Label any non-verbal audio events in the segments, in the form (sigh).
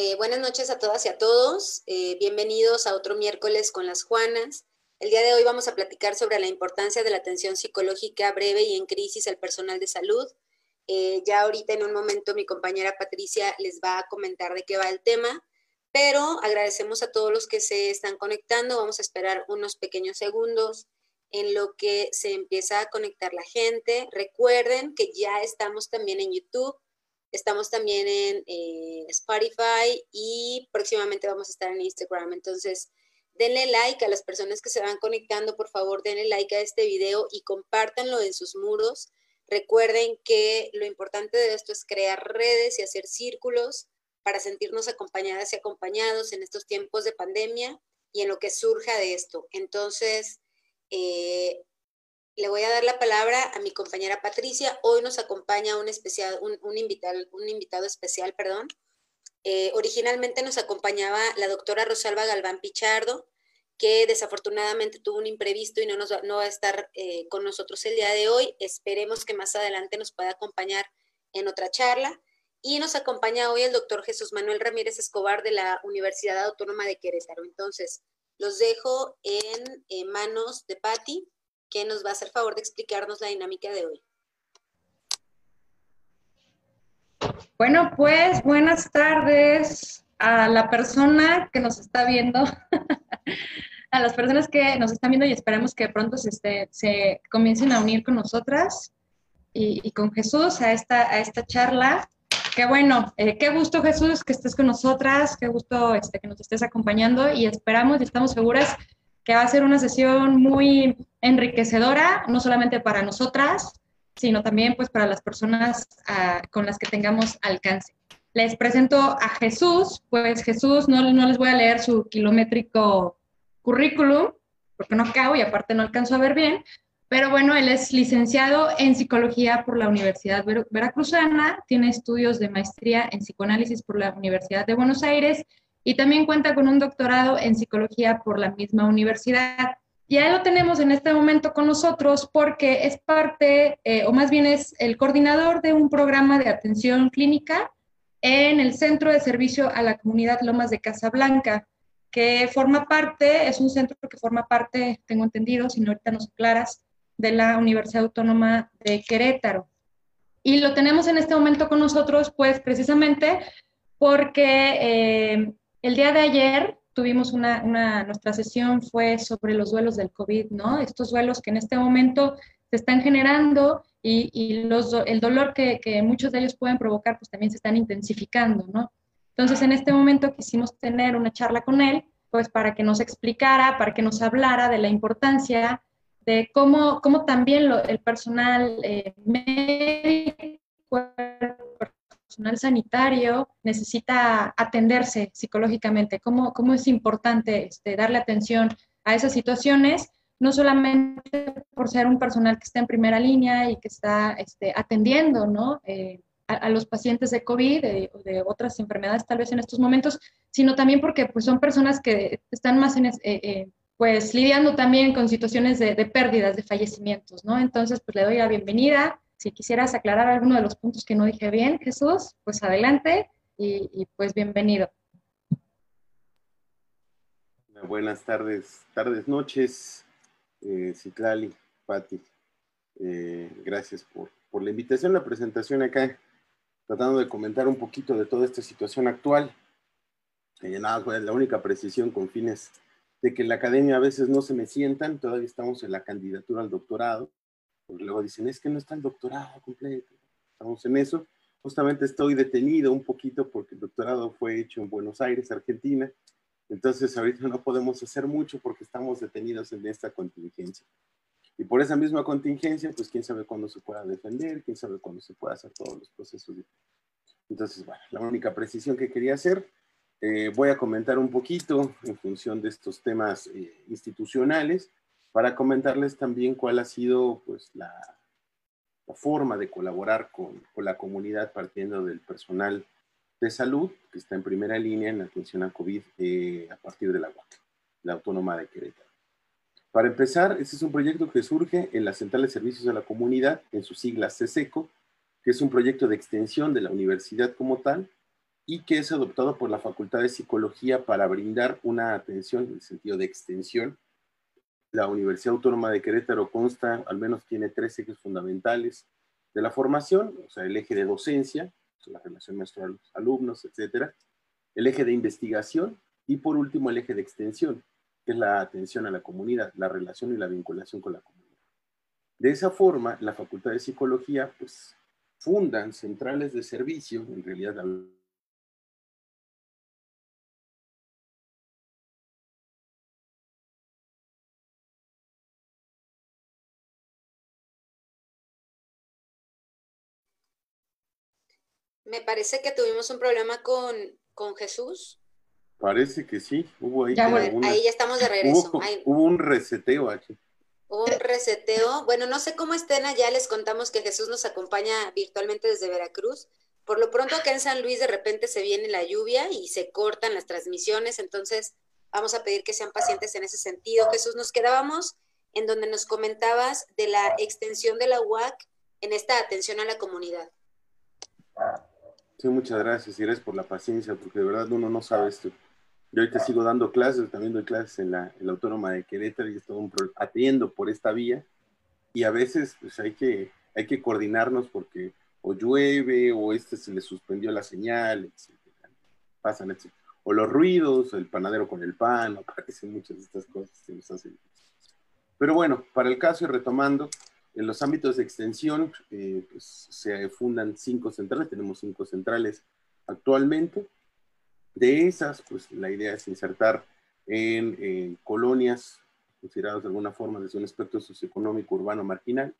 Eh, buenas noches a todas y a todos. Eh, bienvenidos a otro miércoles con las Juanas. El día de hoy vamos a platicar sobre la importancia de la atención psicológica breve y en crisis al personal de salud. Eh, ya ahorita en un momento mi compañera Patricia les va a comentar de qué va el tema, pero agradecemos a todos los que se están conectando. Vamos a esperar unos pequeños segundos en lo que se empieza a conectar la gente. Recuerden que ya estamos también en YouTube Estamos también en eh, Spotify y próximamente vamos a estar en Instagram. Entonces, denle like a las personas que se van conectando, por favor, denle like a este video y compártanlo en sus muros. Recuerden que lo importante de esto es crear redes y hacer círculos para sentirnos acompañadas y acompañados en estos tiempos de pandemia y en lo que surja de esto. Entonces, eh, le voy a dar la palabra a mi compañera Patricia. Hoy nos acompaña un, especial, un, invitado, un invitado especial, perdón. Eh, originalmente nos acompañaba la doctora Rosalba Galván Pichardo, que desafortunadamente tuvo un imprevisto y no, nos va, a estar eh, con nosotros el día de hoy. Esperemos que más adelante nos pueda acompañar en otra charla. Y nos acompaña hoy el doctor Jesús Manuel Ramírez Escobar de la Universidad Autónoma de Querétaro. Entonces, los dejo en, en manos de Patti que nos va a hacer favor de explicarnos la dinámica de hoy. Bueno, pues buenas tardes a la persona que nos está viendo, (laughs) a las personas que nos están viendo y esperamos que pronto se, comiencen a unir con nosotras y, con Jesús a esta, a esta charla. Qué bueno, eh, qué gusto Jesús que estés con nosotras, qué gusto este, que nos estés acompañando y esperamos y estamos seguras que va a ser una sesión muy enriquecedora, no solamente para nosotras, sino también pues para las personas ah, con las que tengamos alcance. Les presento a Jesús, pues Jesús, no, no les voy a leer su kilométrico currículum, porque no acabo y aparte no alcanzo a ver bien, pero bueno, él es licenciado en psicología por la Universidad Veracruzana, tiene estudios de maestría en psicoanálisis por la Universidad de Buenos Aires y también cuenta con un doctorado en psicología por la misma universidad. Y ahí lo tenemos en este momento con nosotros porque es parte, eh, o más bien es el coordinador de un programa de atención clínica en el Centro de Servicio a la Comunidad Lomas de Casablanca, que forma parte, es un centro que forma parte, tengo entendido, si no ahorita nos aclaras, de la Universidad Autónoma de Querétaro. Y lo tenemos en este momento con nosotros, pues precisamente porque eh, el día de ayer tuvimos una, nuestra sesión fue sobre los duelos del COVID, ¿no? Estos duelos que en este momento se están generando y, los, el dolor que, muchos de ellos pueden provocar, pues también se están intensificando, ¿no? Entonces, en este momento quisimos tener una charla con él, pues para que nos explicara, para que nos hablara de la importancia de cómo, cómo también el personal eh, médico, personal sanitario necesita atenderse psicológicamente, cómo, cómo es importante este, darle atención a esas situaciones, no solamente por ser un personal que está en primera línea y que está este, atendiendo ¿no? Eh, a, los pacientes de COVID o de, otras enfermedades tal vez en estos momentos, sino también porque pues, son personas que están más en, eh, eh, pues lidiando también con situaciones de, de, pérdidas, de fallecimientos, ¿no? Entonces, pues le doy la bienvenida si quisieras aclarar alguno de los puntos que no dije bien, Jesús, pues adelante y, pues bienvenido. Buenas tardes, tardes, noches, eh, Citlali, Pati. Eh, gracias por, la invitación, la presentación acá, tratando de comentar un poquito de toda esta situación actual. Eh, nada, la única precisión con fines de que en la academia a veces no se me sientan, todavía estamos en la candidatura al doctorado, porque luego dicen, es que no está el doctorado completo. Estamos en eso. Justamente estoy detenido un poquito porque el doctorado fue hecho en Buenos Aires, Argentina. Entonces ahorita no podemos hacer mucho porque estamos detenidos en esta contingencia. Y por esa misma contingencia, pues quién sabe cuándo se pueda defender, quién sabe cuándo se pueda hacer todos los procesos. Entonces, bueno, la única precisión que quería hacer, eh, voy a comentar un poquito en función de estos temas eh, institucionales para comentarles también cuál ha sido pues, la, forma de colaborar con, la comunidad partiendo del personal de salud que está en primera línea en la atención a COVID eh, a partir de la UAC, la Autónoma de Querétaro. Para empezar, este es un proyecto que surge en la Central de Servicios a la Comunidad, en sus siglas CSECO, que es un proyecto de extensión de la universidad como tal, y que es adoptado por la Facultad de Psicología para brindar una atención en el sentido de extensión. La Universidad Autónoma de Querétaro consta, al menos tiene tres ejes fundamentales de la formación, o sea, el eje de docencia, la relación maestro alumnos, etcétera, el eje de investigación y por último el eje de extensión, que es la atención a la comunidad, la relación y la vinculación con la comunidad. De esa forma, la Facultad de Psicología, pues, fundan centrales de servicio, en realidad Me parece que tuvimos un problema con, con Jesús. Parece que sí, hubo ahí. Ya, ahí ya estamos de regreso. Hubo, un reseteo aquí. Hubo un reseteo. Bueno, no sé cómo estén allá, les contamos que Jesús nos acompaña virtualmente desde Veracruz. Por lo pronto acá en San Luis de repente se viene la lluvia y se cortan las transmisiones, entonces vamos a pedir que sean pacientes en ese sentido. Jesús, nos quedábamos en donde nos comentabas de la extensión de la UAC en esta atención a la comunidad. Sí, muchas gracias y gracias por la paciencia, porque de verdad uno no sabe esto. Yo ahorita sigo dando clases, también doy clases en la, Autónoma de Querétaro y estoy atiendo por esta vía y a veces pues hay que, hay que coordinarnos porque o llueve o este se le suspendió la señal. Pasan. O los ruidos, el panadero con el pan, (laughs) aparecen muchas de estas cosas que nos hacen. Pero bueno, para el caso y retomando, en los ámbitos de extensión eh, pues, se fundan cinco centrales, tenemos cinco centrales actualmente. De esas, pues la idea es insertar en colonias consideradas de alguna forma desde un aspecto socioeconómico urbano marginal.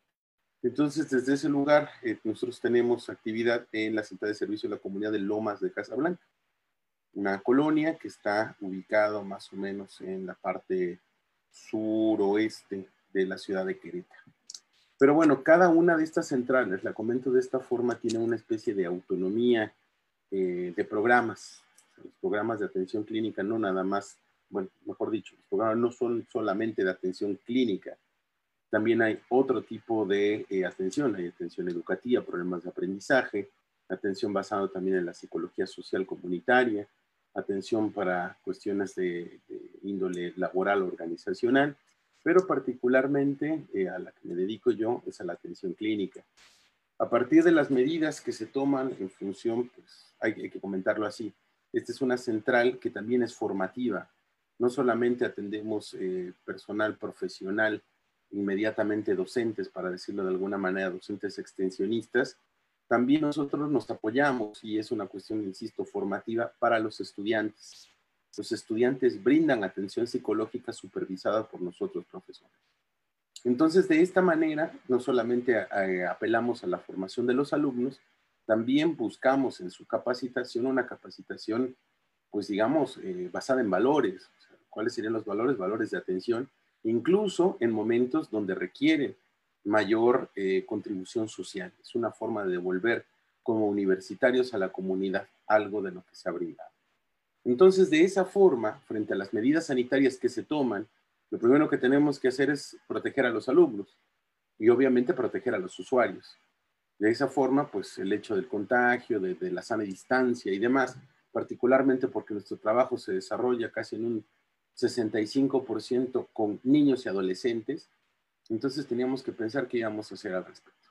Entonces, desde ese lugar, eh, nosotros tenemos actividad en la Central de Servicio de la Comunidad de Lomas de Casablanca, una colonia que está ubicada más o menos en la parte suroeste de la ciudad de Querétaro. Pero bueno, cada una de estas centrales, la comento de esta forma, tiene una especie de autonomía eh, de programas. Los programas de atención clínica no nada más, bueno, mejor dicho, los programas no son solamente de atención clínica. También hay otro tipo de eh, atención, hay atención educativa, problemas de aprendizaje, atención basada también en la psicología social comunitaria, atención para cuestiones de, de índole laboral organizacional pero particularmente eh, a la que me dedico yo es a la atención clínica. A partir de las medidas que se toman en función, pues hay, que comentarlo así, esta es una central que también es formativa. No solamente atendemos eh, personal profesional, inmediatamente docentes, para decirlo de alguna manera, docentes extensionistas, también nosotros nos apoyamos y es una cuestión, insisto, formativa para los estudiantes los estudiantes brindan atención psicológica supervisada por nosotros, profesores. Entonces, de esta manera, no solamente eh, apelamos a la formación de los alumnos, también buscamos en su capacitación una capacitación, pues digamos, eh, basada en valores. ¿Cuáles serían los valores? Valores de atención, incluso en momentos donde requiere mayor eh, contribución social. Es una forma de devolver como universitarios a la comunidad algo de lo que se ha brindado. Entonces, de esa forma, frente a las medidas sanitarias que se toman, lo primero que tenemos que hacer es proteger a los alumnos y obviamente proteger a los usuarios. De esa forma, pues el hecho del contagio, de, la sana distancia y demás, particularmente porque nuestro trabajo se desarrolla casi en un 65% con niños y adolescentes, entonces teníamos que pensar qué íbamos a hacer al respecto.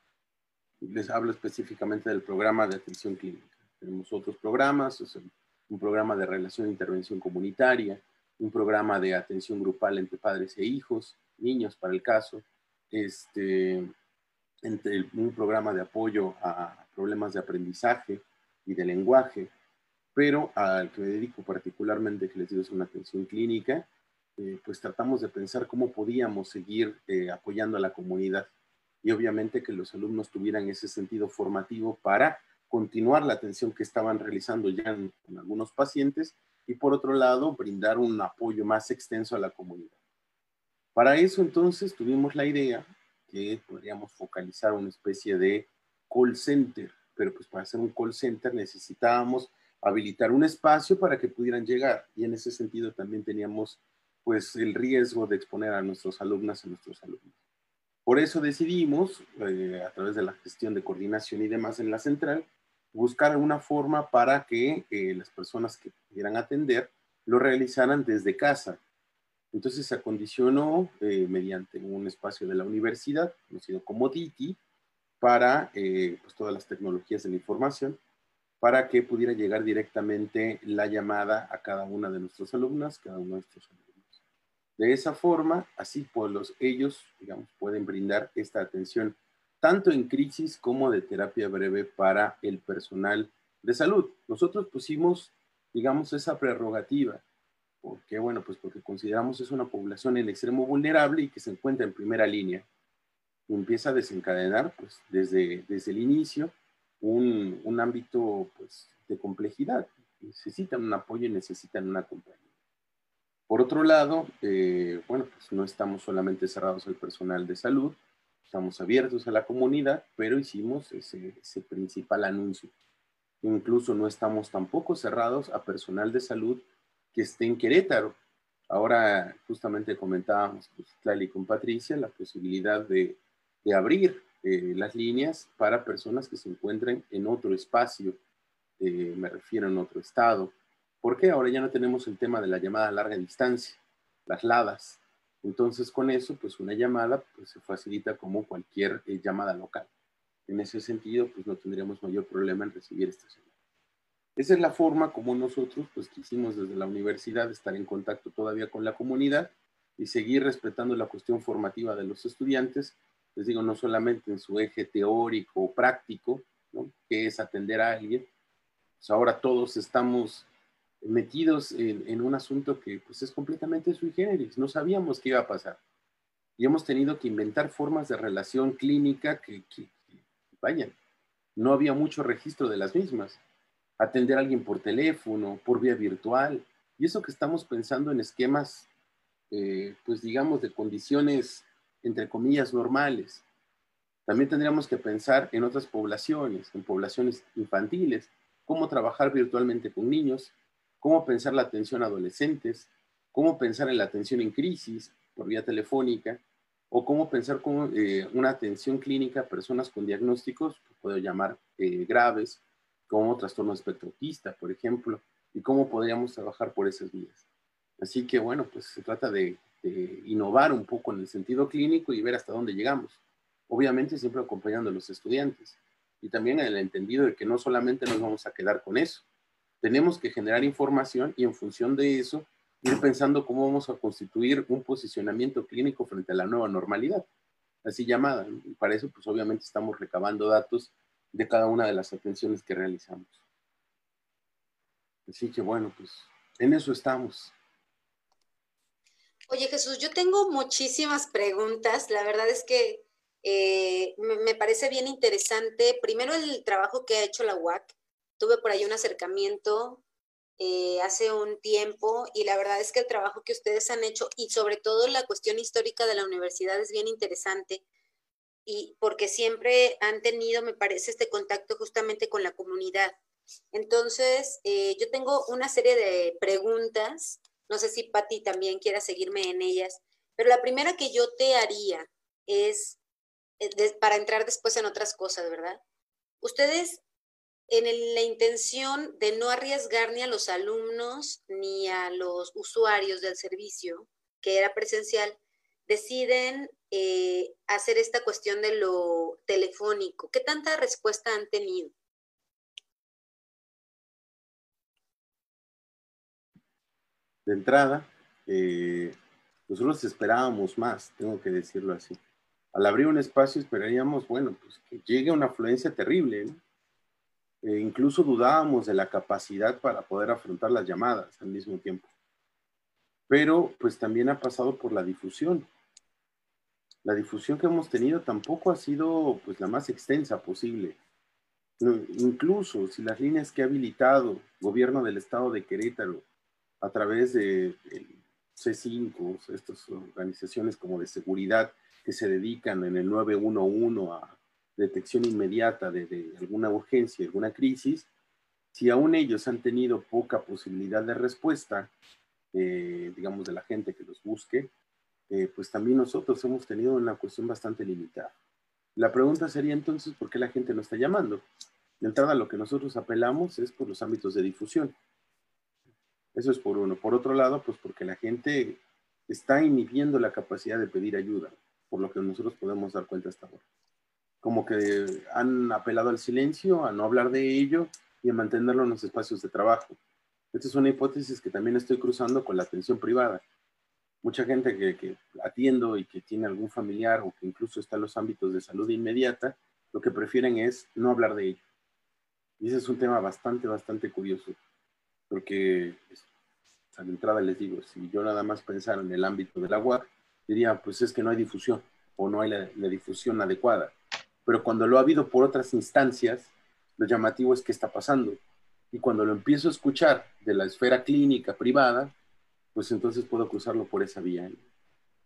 Les hablo específicamente del programa de atención clínica. Tenemos otros programas, o sea, un programa de relación e intervención comunitaria, un programa de atención grupal entre padres e hijos, niños para el caso, este, entre un programa de apoyo a problemas de aprendizaje y de lenguaje, pero al que me dedico particularmente, que les digo es una atención clínica, eh, pues tratamos de pensar cómo podíamos seguir eh, apoyando a la comunidad. Y obviamente que los alumnos tuvieran ese sentido formativo para continuar la atención que estaban realizando ya en, algunos pacientes y por otro lado brindar un apoyo más extenso a la comunidad. Para eso entonces tuvimos la idea que podríamos focalizar una especie de call center, pero pues para hacer un call center necesitábamos habilitar un espacio para que pudieran llegar y en ese sentido también teníamos pues el riesgo de exponer a nuestros alumnas a nuestros alumnos. Por eso decidimos, eh, a través de la gestión de coordinación y demás en la central, buscar una forma para que eh, las personas que quieran atender lo realizaran desde casa. Entonces se acondicionó eh, mediante un espacio de la universidad, conocido como DITI, para eh, pues, todas las tecnologías de la información, para que pudiera llegar directamente la llamada a cada una de nuestros alumnas, cada uno de nuestros alumnos. De esa forma, así pues los, ellos, digamos, pueden brindar esta atención tanto en crisis como de terapia breve para el personal de salud. Nosotros pusimos, digamos, esa prerrogativa. porque Bueno, pues porque consideramos es una población en extremo vulnerable y que se encuentra en primera línea. empieza a desencadenar, pues, desde, desde el inicio, un, un ámbito, pues, de complejidad. Necesitan un apoyo y necesitan una compañía. Por otro lado, eh, bueno, pues no estamos solamente cerrados al personal de salud, estamos abiertos a la comunidad, pero hicimos ese, principal anuncio. Incluso no estamos tampoco cerrados a personal de salud que esté en Querétaro. Ahora justamente comentábamos pues, con Patricia la posibilidad de, abrir eh, las líneas para personas que se encuentren en otro espacio, eh, me refiero en otro estado. ¿Por qué? Ahora ya no tenemos el tema de la llamada a larga distancia, las LADAS. Entonces, con eso, pues una llamada pues, se facilita como cualquier eh, llamada local. En ese sentido, pues no tendríamos mayor problema en recibir esta llamada. Esa es la forma como nosotros, pues quisimos desde la universidad estar en contacto todavía con la comunidad y seguir respetando la cuestión formativa de los estudiantes, les digo, no solamente en su eje teórico o práctico, ¿no? que es atender a alguien, pues ahora todos estamos metidos en, un asunto que pues, es completamente sui generis. No sabíamos qué iba a pasar. Y hemos tenido que inventar formas de relación clínica que, vayan, no había mucho registro de las mismas. Atender a alguien por teléfono, por vía virtual. Y eso que estamos pensando en esquemas, eh, pues digamos, de condiciones, entre comillas, normales. También tendríamos que pensar en otras poblaciones, en poblaciones infantiles, cómo trabajar virtualmente con niños, cómo pensar la atención a adolescentes, cómo pensar en la atención en crisis por vía telefónica, o cómo pensar como, eh, una atención clínica a personas con diagnósticos, que puedo llamar eh, graves, como trastorno espectro autista, por ejemplo, y cómo podríamos trabajar por esas vías. Así que bueno, pues se trata de, de innovar un poco en el sentido clínico y ver hasta dónde llegamos. Obviamente siempre acompañando a los estudiantes y también en el entendido de que no solamente nos vamos a quedar con eso, tenemos que generar información y en función de eso ir pensando cómo vamos a constituir un posicionamiento clínico frente a la nueva normalidad, así llamada. Y para eso, pues obviamente estamos recabando datos de cada una de las atenciones que realizamos. Así que bueno, pues en eso estamos. Oye Jesús, yo tengo muchísimas preguntas. La verdad es que eh, me, parece bien interesante. Primero el trabajo que ha hecho la UAC tuve por ahí un acercamiento eh, hace un tiempo y la verdad es que el trabajo que ustedes han hecho y sobre todo la cuestión histórica de la universidad es bien interesante y porque siempre han tenido, me parece, este contacto justamente con la comunidad. Entonces, eh, yo tengo una serie de preguntas, no sé si Patti también quiera seguirme en ellas, pero la primera que yo te haría es, eh, para entrar después en otras cosas, ¿verdad? Ustedes en la intención de no arriesgar ni a los alumnos ni a los usuarios del servicio, que era presencial, deciden eh, hacer esta cuestión de lo telefónico. ¿Qué tanta respuesta han tenido? De entrada, eh, nosotros esperábamos más, tengo que decirlo así. Al abrir un espacio esperaríamos, bueno, pues que llegue una afluencia terrible, ¿no? Eh, incluso dudábamos de la capacidad para poder afrontar las llamadas al mismo tiempo. Pero pues también ha pasado por la difusión. La difusión que hemos tenido tampoco ha sido pues la más extensa posible. incluso si las líneas que ha habilitado gobierno del estado de Querétaro a través de C5, estas organizaciones como de seguridad que se dedican en el 911 a detección inmediata de, alguna urgencia, alguna crisis, si aún ellos han tenido poca posibilidad de respuesta, eh, digamos, de la gente que los busque, eh, pues también nosotros hemos tenido una cuestión bastante limitada. La pregunta sería entonces, ¿por qué la gente no está llamando? De entrada, lo que nosotros apelamos es por los ámbitos de difusión. Eso es por uno. Por otro lado, pues porque la gente está inhibiendo la capacidad de pedir ayuda, por lo que nosotros podemos dar cuenta hasta ahora. Como que han apelado al silencio, a no hablar de ello y a mantenerlo en los espacios de trabajo. Esta es una hipótesis que también estoy cruzando con la atención privada. Mucha gente que, que atiendo y que tiene algún familiar o que incluso está en los ámbitos de salud inmediata, lo que prefieren es no hablar de ello. Y ese es un tema bastante, bastante curioso, porque pues, a la entrada les digo, si yo nada más pensara en el ámbito del agua, diría, pues es que no hay difusión o no hay la, difusión adecuada. Pero cuando lo ha habido por otras instancias, lo llamativo es que está pasando. Y cuando lo empiezo a escuchar de la esfera clínica privada, pues entonces puedo cruzarlo por esa vía.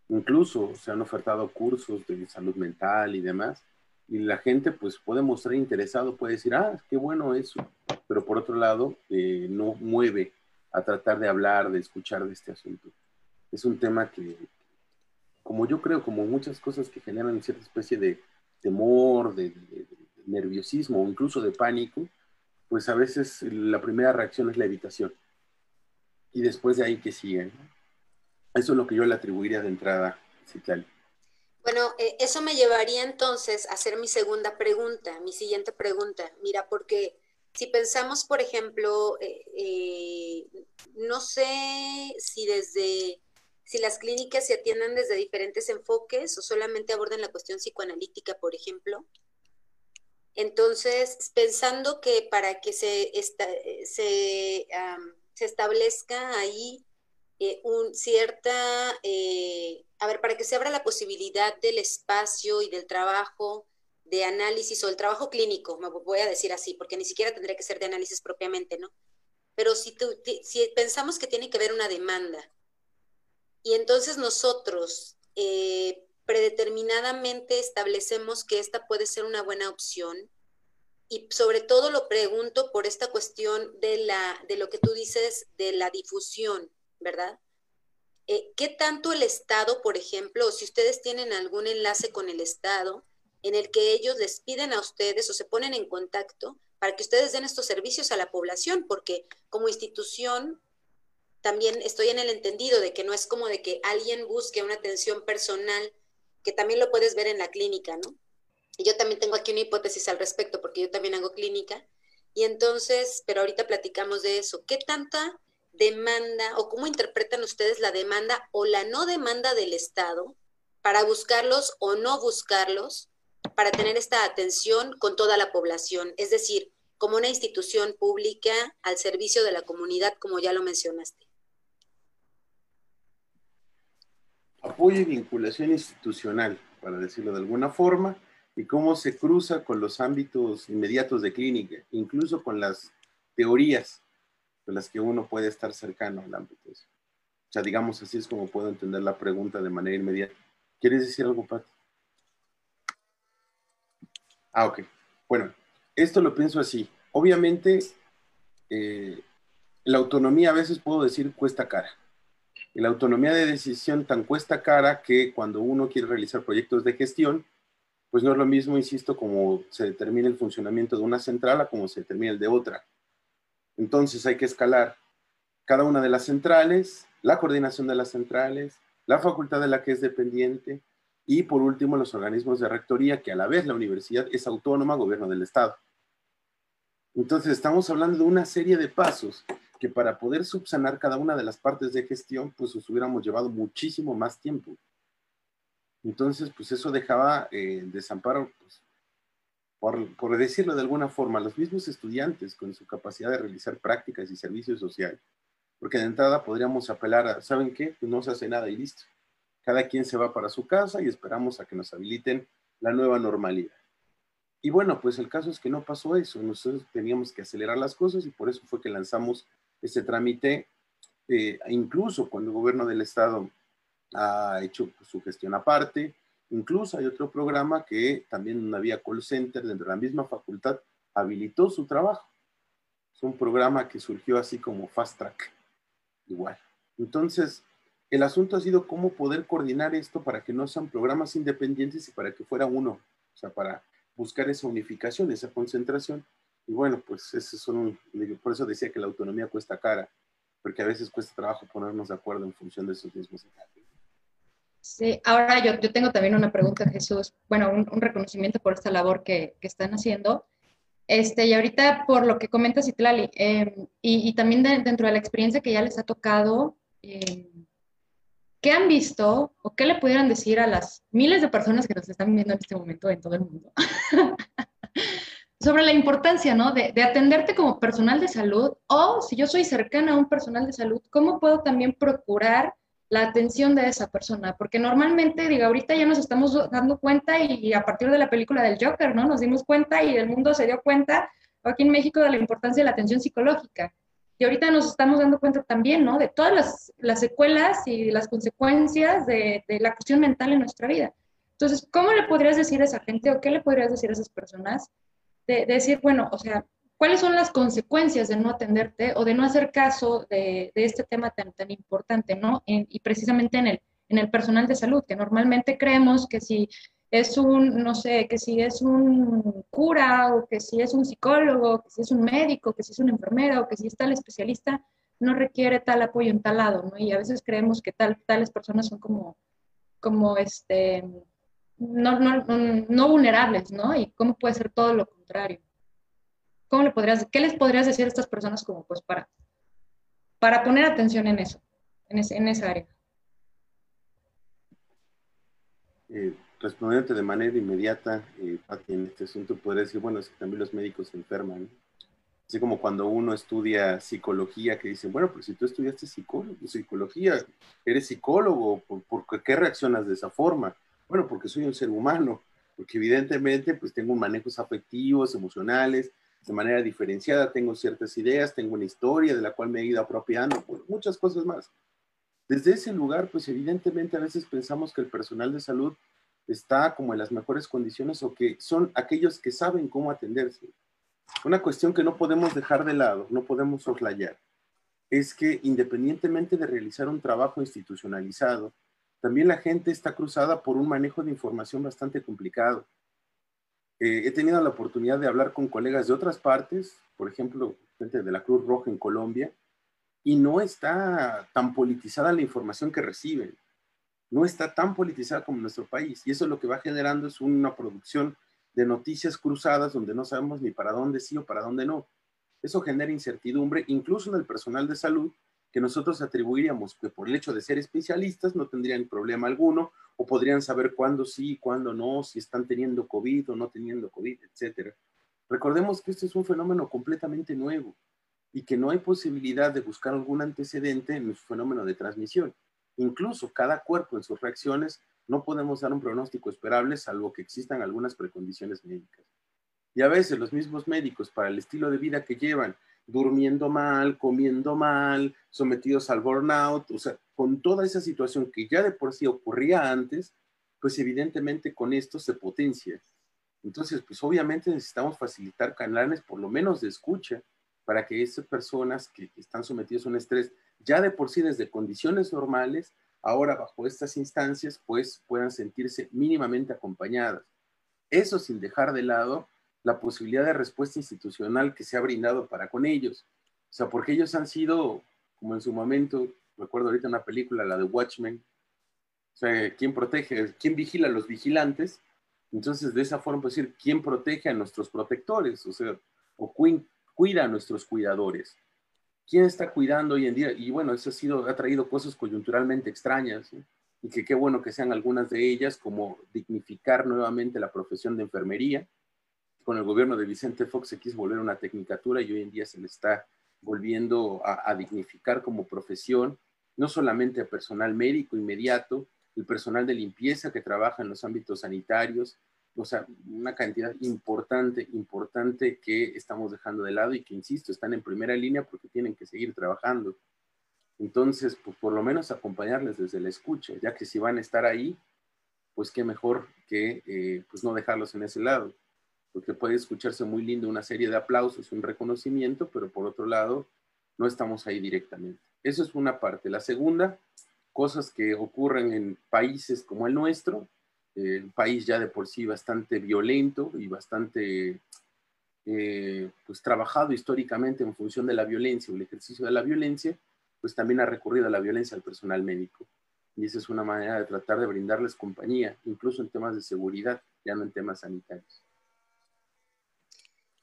Incluso se han ofertado cursos de salud mental y demás, y la gente pues puede mostrar interesado, puede decir, ah, qué bueno eso, pero por otro lado eh, no mueve a tratar de hablar, de escuchar de este asunto. Es un tema que, como yo creo, como muchas cosas que generan cierta especie de temor, de, nerviosismo o incluso de pánico, pues a veces la primera reacción es la evitación. Y después de ahí que sigue. Eso es lo que yo le atribuiría de entrada, Citlali. Bueno, eh, eso me llevaría entonces a hacer mi segunda pregunta, mi siguiente pregunta. Mira, porque si pensamos, por ejemplo, eh, eh, no sé si desde, si las clínicas se atiendan desde diferentes enfoques o solamente abordan la cuestión psicoanalítica, por ejemplo. Entonces, pensando que para que se, se, establezca ahí un cierta a ver, para que se abra la posibilidad del espacio y del trabajo de análisis o el trabajo clínico, me voy a decir así, porque ni siquiera tendría que ser de análisis propiamente, ¿no? Pero si, si pensamos que tiene que haber una demanda y entonces nosotros eh, predeterminadamente establecemos que esta puede ser una buena opción, y sobre todo lo pregunto por esta cuestión de, la, de lo que tú dices de la difusión, ¿verdad? Eh, ¿qué tanto el Estado, por ejemplo, o si ustedes tienen algún enlace con el Estado en el que ellos les piden a ustedes o se ponen en contacto para que ustedes den estos servicios a la población? Porque como institución también estoy en el entendido de que no es como de que alguien busque una atención personal, que también lo puedes ver en la clínica, ¿no? Y yo también tengo aquí una hipótesis al respecto, porque yo también hago clínica. Y entonces, pero ahorita platicamos de eso. ¿Qué tanta demanda o cómo interpretan ustedes la demanda o la no demanda del Estado para buscarlos o no buscarlos para tener esta atención con toda la población, es decir, como una institución pública al servicio de la comunidad, como ya lo mencionaste. Apoyo y vinculación institucional, para decirlo de alguna forma, y cómo se cruza con los ámbitos inmediatos de clínica, incluso con las teorías de las que uno puede estar cercano al ámbito. O sea, digamos, así es como puedo entender la pregunta de manera inmediata. ¿Quieres decir algo, Pati? Ah, ok. Bueno, esto lo pienso así. Obviamente, eh, la autonomía a veces puedo decir cuesta cara. Y la autonomía de decisión tan cuesta cara que cuando uno quiere realizar proyectos de gestión, pues no es lo mismo, insisto, como se determina el funcionamiento de una central a como se determina el de otra. Entonces hay que escalar cada una de las centrales, la coordinación de las centrales, la facultad de la que es dependiente y por último los organismos de rectoría, que a la vez la universidad es autónoma, gobierno del Estado. Entonces estamos hablando de una serie de pasos que para poder subsanar cada una de las partes de gestión, pues nos hubiéramos llevado muchísimo más tiempo. Entonces, pues eso dejaba eh, desamparo pues, por, decirlo de alguna forma, los mismos estudiantes con su capacidad de realizar prácticas y servicios sociales. Porque de entrada podríamos apelar a, ¿saben qué? Pues no se hace nada y listo. Cada quien se va para su casa y esperamos a que nos habiliten la nueva normalidad. Y bueno, pues el caso es que no pasó eso. Nosotros teníamos que acelerar las cosas y por eso fue que lanzamos este trámite, eh, incluso cuando el gobierno del estado ha hecho su gestión aparte, Incluso hay otro programa que también una vía call center dentro de la misma facultad habilitó su trabajo. Es un programa que surgió así como Fast Track, igual. Entonces, el asunto ha sido cómo poder coordinar esto para que no sean programas independientes y para que fuera uno, o sea, para buscar esa unificación, esa concentración. Y bueno, pues eso son, por eso decía que la autonomía cuesta cara, porque a veces cuesta trabajo ponernos de acuerdo en función de esos mismos enfoques. Sí, ahora yo, yo tengo también una pregunta, Jesús. Bueno, un, reconocimiento por esta labor que, que, están haciendo. Este, y ahorita, por lo que comentas, Itlali, eh, y, y, también dentro de la experiencia que ya les ha tocado, eh, ¿qué han visto o qué le pudieran decir a las miles de personas que nos están viendo en este momento en todo el mundo? (laughs) sobre la importancia, ¿no? De, de, atenderte como personal de salud o si yo soy cercana a un personal de salud, ¿cómo puedo también procurar la atención de esa persona, porque normalmente, digo, ahorita ya nos estamos dando cuenta y, a partir de la película del Joker, ¿no? Nos dimos cuenta y el mundo se dio cuenta aquí en México de la importancia de la atención psicológica. Y ahorita nos estamos dando cuenta también, ¿no? De todas las, las secuelas y las consecuencias de, de, la cuestión mental en nuestra vida. Entonces, ¿cómo le podrías decir a esa gente o qué le podrías decir a esas personas? De decir, bueno, o sea, ¿Cuáles son las consecuencias de no atenderte o de no hacer caso de, este tema tan, tan importante, ¿no? y precisamente en el, en el personal de salud, que normalmente creemos que si es un, no sé, que si es un cura o que si es un psicólogo, que si es un médico, que si es una enfermera o que si es tal especialista, no requiere tal apoyo en tal lado, ¿no? Y a veces creemos que tal, tales personas son como, como este, no, no, no vulnerables, ¿no? Y cómo puede ser todo lo contrario. ¿Cómo le podrías, ¿Qué les podrías decir a estas personas como pues para, para poner atención en eso, en, en esa área? Eh, respondiéndote de manera inmediata, eh, en este asunto podría decir, bueno, es que también los médicos se enferman. Así como cuando uno estudia psicología, que dicen, bueno, pero si tú estudiaste psicología, eres psicólogo, ¿por, ¿por, qué reaccionas de esa forma? Bueno, porque soy un ser humano, porque evidentemente pues tengo manejos afectivos, emocionales, de manera diferenciada, tengo ciertas ideas, tengo una historia de la cual me he ido apropiando, muchas cosas más. Desde ese lugar, pues evidentemente a veces pensamos que el personal de salud está como en las mejores condiciones o que son aquellos que saben cómo atenderse. Una cuestión que no podemos dejar de lado, no podemos soslayar, es que independientemente de realizar un trabajo institucionalizado, también la gente está cruzada por un manejo de información bastante complicado eh, he tenido la oportunidad de hablar con colegas de otras partes, por ejemplo, gente de la Cruz Roja en Colombia, y no está tan politizada la información que reciben. No está tan politizada como nuestro país. Y eso lo que va generando es una producción de noticias cruzadas donde no sabemos ni para dónde sí o para dónde no. Eso genera incertidumbre, incluso en el personal de salud, que nosotros atribuiríamos que por el hecho de ser especialistas no tendrían problema alguno o podrían saber cuándo sí, cuándo no, si están teniendo COVID o no teniendo COVID, etc. Recordemos que este es un fenómeno completamente nuevo y que no hay posibilidad de buscar algún antecedente en su fenómeno de transmisión. Incluso cada cuerpo en sus reacciones no podemos dar un pronóstico esperable salvo que existan algunas precondiciones médicas. Y a veces los mismos médicos, para el estilo de vida que llevan, durmiendo mal, comiendo mal, sometidos al burnout, o sea, con toda esa situación que ya de por sí ocurría antes, pues evidentemente con esto se potencia. Entonces, pues obviamente necesitamos facilitar canales por lo menos de escucha para que esas personas que, están sometidas a un estrés ya de por sí desde condiciones normales, ahora bajo estas instancias, pues puedan sentirse mínimamente acompañadas. Eso sin dejar de lado la posibilidad de respuesta institucional que se ha brindado para con ellos. O sea, porque ellos han sido, como en su momento, recuerdo ahorita una película, la de Watchmen, o sea, ¿quién protege, quién vigila a los vigilantes? Entonces, de esa forma, pues decir, ¿quién protege a nuestros protectores? O sea, o cuida a nuestros cuidadores. ¿Quién está cuidando hoy en día? Y bueno, eso ha, sido, ha traído cosas coyunturalmente extrañas, y que qué bueno que sean algunas de ellas, como dignificar nuevamente la profesión de enfermería, con el gobierno de Vicente Fox se quiso volver una tecnicatura y hoy en día se le está volviendo a, dignificar como profesión, no solamente a personal médico inmediato, el personal de limpieza que trabaja en los ámbitos sanitarios, o sea, una cantidad importante, importante que estamos dejando de lado y que, insisto, están en primera línea porque tienen que seguir trabajando. Entonces, pues por lo menos acompañarles desde la escucha, ya que si van a estar ahí, pues qué mejor que eh, pues no dejarlos en ese lado porque puede escucharse muy lindo una serie de aplausos, un reconocimiento, pero por otro lado, no estamos ahí directamente. Eso es una parte. La segunda, cosas que ocurren en países como el nuestro, un país ya de por sí bastante violento y bastante eh, pues trabajado históricamente en función de la violencia o el ejercicio de la violencia, pues también ha recurrido a la violencia al personal médico. Y esa es una manera de tratar de brindarles compañía, incluso en temas de seguridad, ya no en temas sanitarios.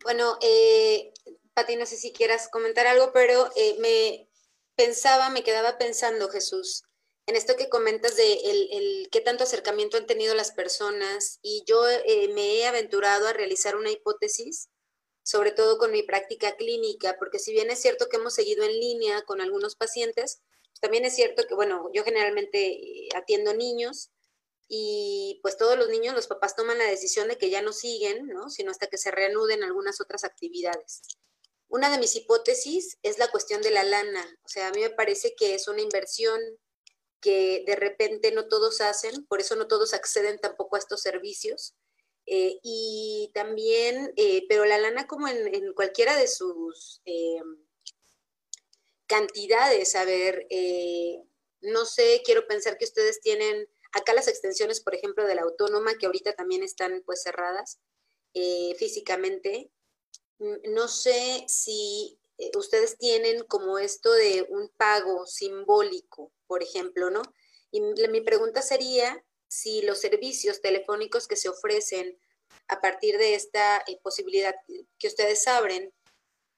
Bueno, eh, Pati, no sé si quieras comentar algo, pero eh, me pensaba, me quedaba pensando, Jesús, en esto que comentas de el, qué tanto acercamiento han tenido las personas y yo eh, me he aventurado a realizar una hipótesis, sobre todo con mi práctica clínica, porque si bien es cierto que hemos seguido en línea con algunos pacientes, también es cierto que, bueno, yo generalmente eh, atiendo niños y pues todos los niños, los papás toman la decisión de que ya no siguen, ¿no? Sino hasta que se reanuden algunas otras actividades. Una de mis hipótesis es la cuestión de la lana. O sea, a mí me parece que es una inversión que de repente no todos hacen, por eso no todos acceden tampoco a estos servicios. Eh, y también, eh, pero la lana como en, cualquiera de sus eh, cantidades, a ver, no sé, quiero pensar que ustedes tienen Acá las extensiones, por ejemplo, de la autónoma, que ahorita también están pues cerradas eh, físicamente, mm, no sé si eh, ustedes tienen como esto de un pago simbólico, por ejemplo, ¿no? Y mi pregunta sería si los servicios telefónicos que se ofrecen a partir de esta eh, posibilidad que ustedes abren,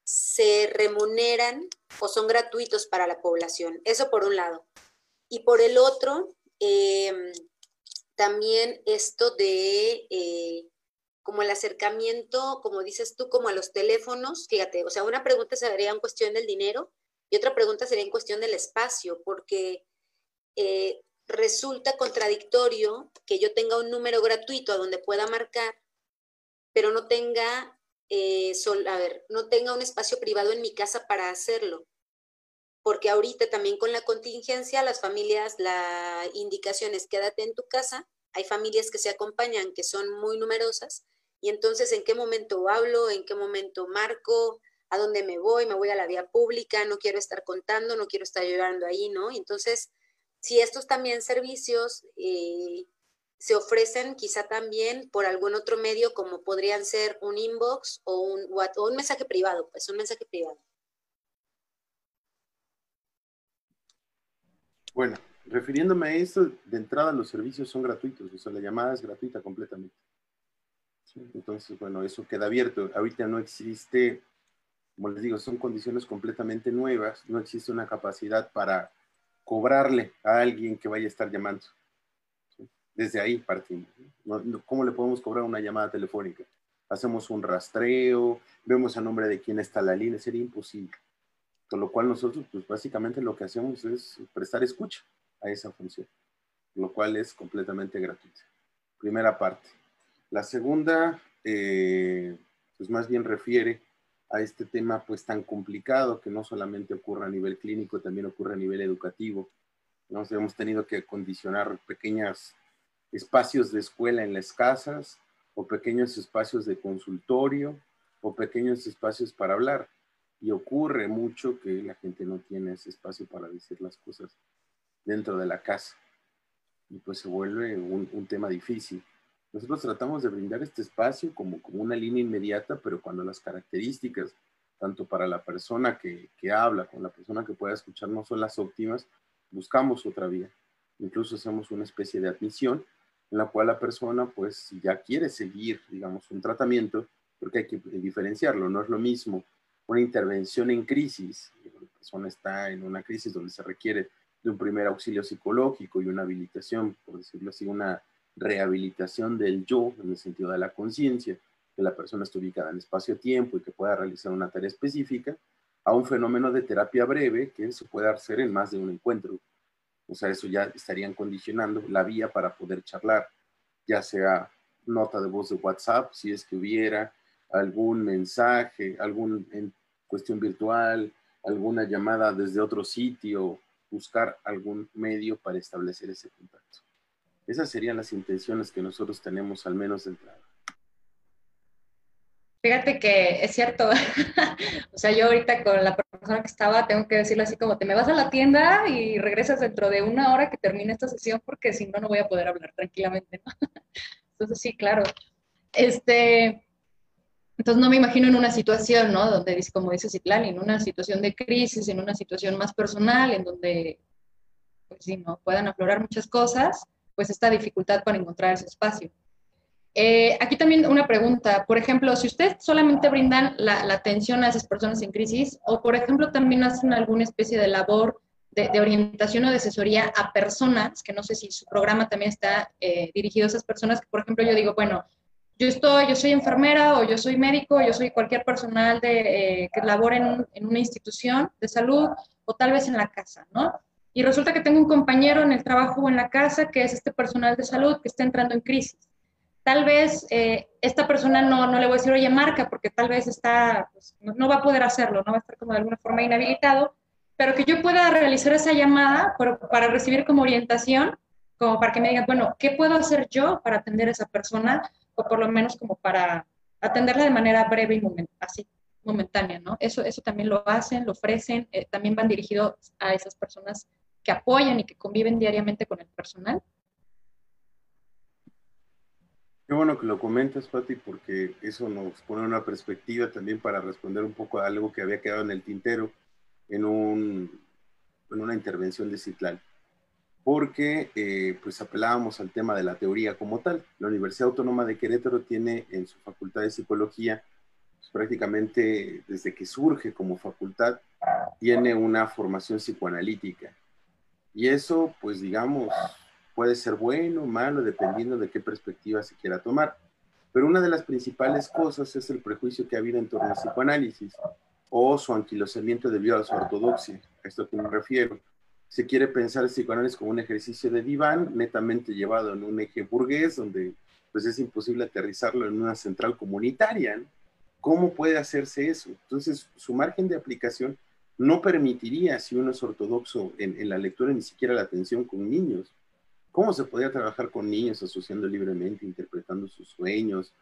se remuneran o son gratuitos para la población. Eso por un lado. Y por el otro, Em, también esto de eh, como el acercamiento, como dices tú, como a los teléfonos, fíjate, o sea, una pregunta sería en cuestión del dinero y otra pregunta sería en cuestión del espacio, porque eh, resulta contradictorio que yo tenga un número gratuito a donde pueda marcar, pero no tenga, eh, a ver, no tenga un espacio privado en mi casa para hacerlo porque ahorita también con la contingencia, las familias, la indicación es quédate en tu casa, hay familias que se acompañan, que son muy numerosas, y entonces en qué momento hablo, en qué momento marco, a dónde me voy, me voy a la vía pública, no quiero estar contando, no quiero estar llorando ahí, ¿no? Entonces, si estos también servicios eh, se ofrecen quizá también por algún otro medio, como podrían ser un inbox o un, o un mensaje privado, pues un mensaje privado. Bueno, refiriéndome a esto, de entrada los servicios son gratuitos, o sea, la llamada es gratuita completamente. Entonces, bueno, eso queda abierto. Ahorita no existe, como les digo, son condiciones completamente nuevas, no existe una capacidad para cobrarle a alguien que vaya a estar llamando. Desde ahí partimos. ¿Cómo le podemos cobrar una llamada telefónica? Hacemos un rastreo, vemos a nombre de quién está la línea, sería imposible. Con lo cual nosotros, pues básicamente lo que hacemos es prestar escucha a esa función, lo cual es completamente gratuito. Primera parte. La segunda, eh, pues más bien refiere a este tema pues tan complicado que no solamente ocurre a nivel clínico, también ocurre a nivel educativo. Nos hemos tenido que condicionar pequeños espacios de escuela en las casas o pequeños espacios de consultorio o pequeños espacios para hablar y ocurre mucho que la gente no tiene ese espacio para decir las cosas dentro de la casa. Y pues se vuelve un, tema difícil. Nosotros tratamos de brindar este espacio como, como una línea inmediata, pero cuando las características, tanto para la persona que, que habla como la persona que pueda escuchar, no son las óptimas, buscamos otra vía. Incluso hacemos una especie de admisión en la cual la persona, pues, si ya quiere seguir, digamos, un tratamiento, porque hay que diferenciarlo, no es lo mismo una intervención en crisis, la persona está en una crisis donde se requiere de un primer auxilio psicológico y una habilitación, por decirlo así, una rehabilitación del yo en el sentido de la conciencia, que la persona esté ubicada en espacio-tiempo y que pueda realizar una tarea específica, a un fenómeno de terapia breve que se puede hacer en más de un encuentro. O sea, eso ya estarían condicionando la vía para poder charlar, ya sea nota de voz de WhatsApp, si es que hubiera algún mensaje, algún cuestión virtual, alguna llamada desde otro sitio, buscar algún medio para establecer ese contacto. Esas serían las intenciones que nosotros tenemos al menos de entrada. Fíjate que es cierto. (laughs) o sea, yo ahorita con la persona que estaba tengo que decirle así como, te me vas a la tienda y regresas dentro de una hora que termine esta sesión porque si no, no voy a poder hablar tranquilamente. (laughs) Entonces, sí, claro. Este, Entonces no me imagino en una situación, ¿no? Donde, como dice Citlali, en una situación de crisis, en una situación más personal, en donde, pues sí, ¿no? Puedan aflorar muchas cosas, pues esta dificultad para encontrar ese espacio. Eh, aquí también una pregunta, por ejemplo, si ustedes solamente brindan la, atención a esas personas en crisis o, por ejemplo, también hacen alguna especie de labor de, orientación o de asesoría a personas, que no sé si su programa también está eh, dirigido a esas personas, que, por ejemplo, yo digo, bueno, yo estoy, yo soy enfermera o yo soy médico, o yo soy cualquier personal de, eh, que labora en, en, una institución de salud o tal vez en la casa, ¿no? Y resulta que tengo un compañero en el trabajo o en la casa que es este personal de salud que está entrando en crisis. Tal vez eh, esta persona no, no le voy a decir, oye, marca, porque tal vez está, pues, no, no, va a poder hacerlo, no va a estar como de alguna forma inhabilitado, pero que yo pueda realizar esa llamada para, para recibir como orientación, como para que me digan, bueno, ¿qué puedo hacer yo para atender a esa persona? O por lo menos como para atenderla de manera breve y así, momentánea, ¿no? Eso, eso también lo hacen, lo ofrecen, eh, también van dirigidos a esas personas que apoyan y que conviven diariamente con el personal. Qué bueno que lo comentas, Pati, porque eso nos pone una perspectiva también para responder un poco a algo que había quedado en el tintero en, un, en una intervención de Citlal porque eh, pues apelábamos al tema de la teoría como tal. La Universidad Autónoma de Querétaro tiene en su facultad de psicología, pues, prácticamente desde que surge como facultad, tiene una formación psicoanalítica. Y eso, pues digamos, puede ser bueno o malo, dependiendo de qué perspectiva se quiera tomar. Pero una de las principales cosas es el prejuicio que ha habido en torno al psicoanálisis o su anquilosamiento debido a su ortodoxia. A esto que me refiero se quiere pensar el psicoanálisis como un ejercicio de diván, netamente llevado en un eje burgués, donde pues es imposible aterrizarlo en una central comunitaria. ¿Cómo puede hacerse eso? Entonces, su margen de aplicación no permitiría, si uno es ortodoxo en, la lectura, ni siquiera la atención con niños. ¿Cómo se podría trabajar con niños asociando libremente, interpretando sus sueños?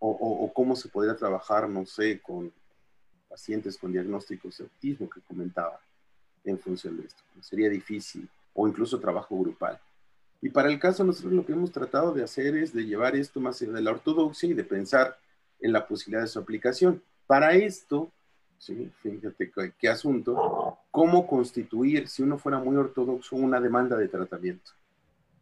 O, o cómo se podría trabajar, no sé, con pacientes con diagnósticos de autismo que comentaba en función de esto. Sería difícil o incluso trabajo grupal. Y para el caso, nosotros lo que hemos tratado de hacer es de llevar esto más allá de la ortodoxia y de pensar en la posibilidad de su aplicación. Para esto, ¿sí? fíjate qué, asunto, cómo constituir, si uno fuera muy ortodoxo, una demanda de tratamiento.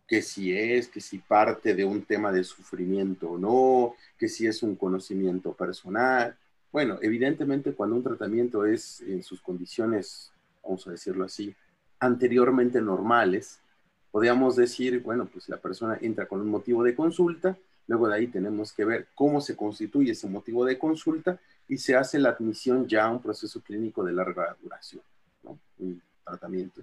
Que si es, que si parte de un tema de sufrimiento o no, que si es un conocimiento personal. Bueno, evidentemente cuando un tratamiento es en sus condiciones vamos a decirlo así, anteriormente normales, podríamos decir, bueno, pues la persona entra con un motivo de consulta, luego de ahí tenemos que ver cómo se constituye ese motivo de consulta y se hace la admisión ya a un proceso clínico de larga duración, ¿no? un tratamiento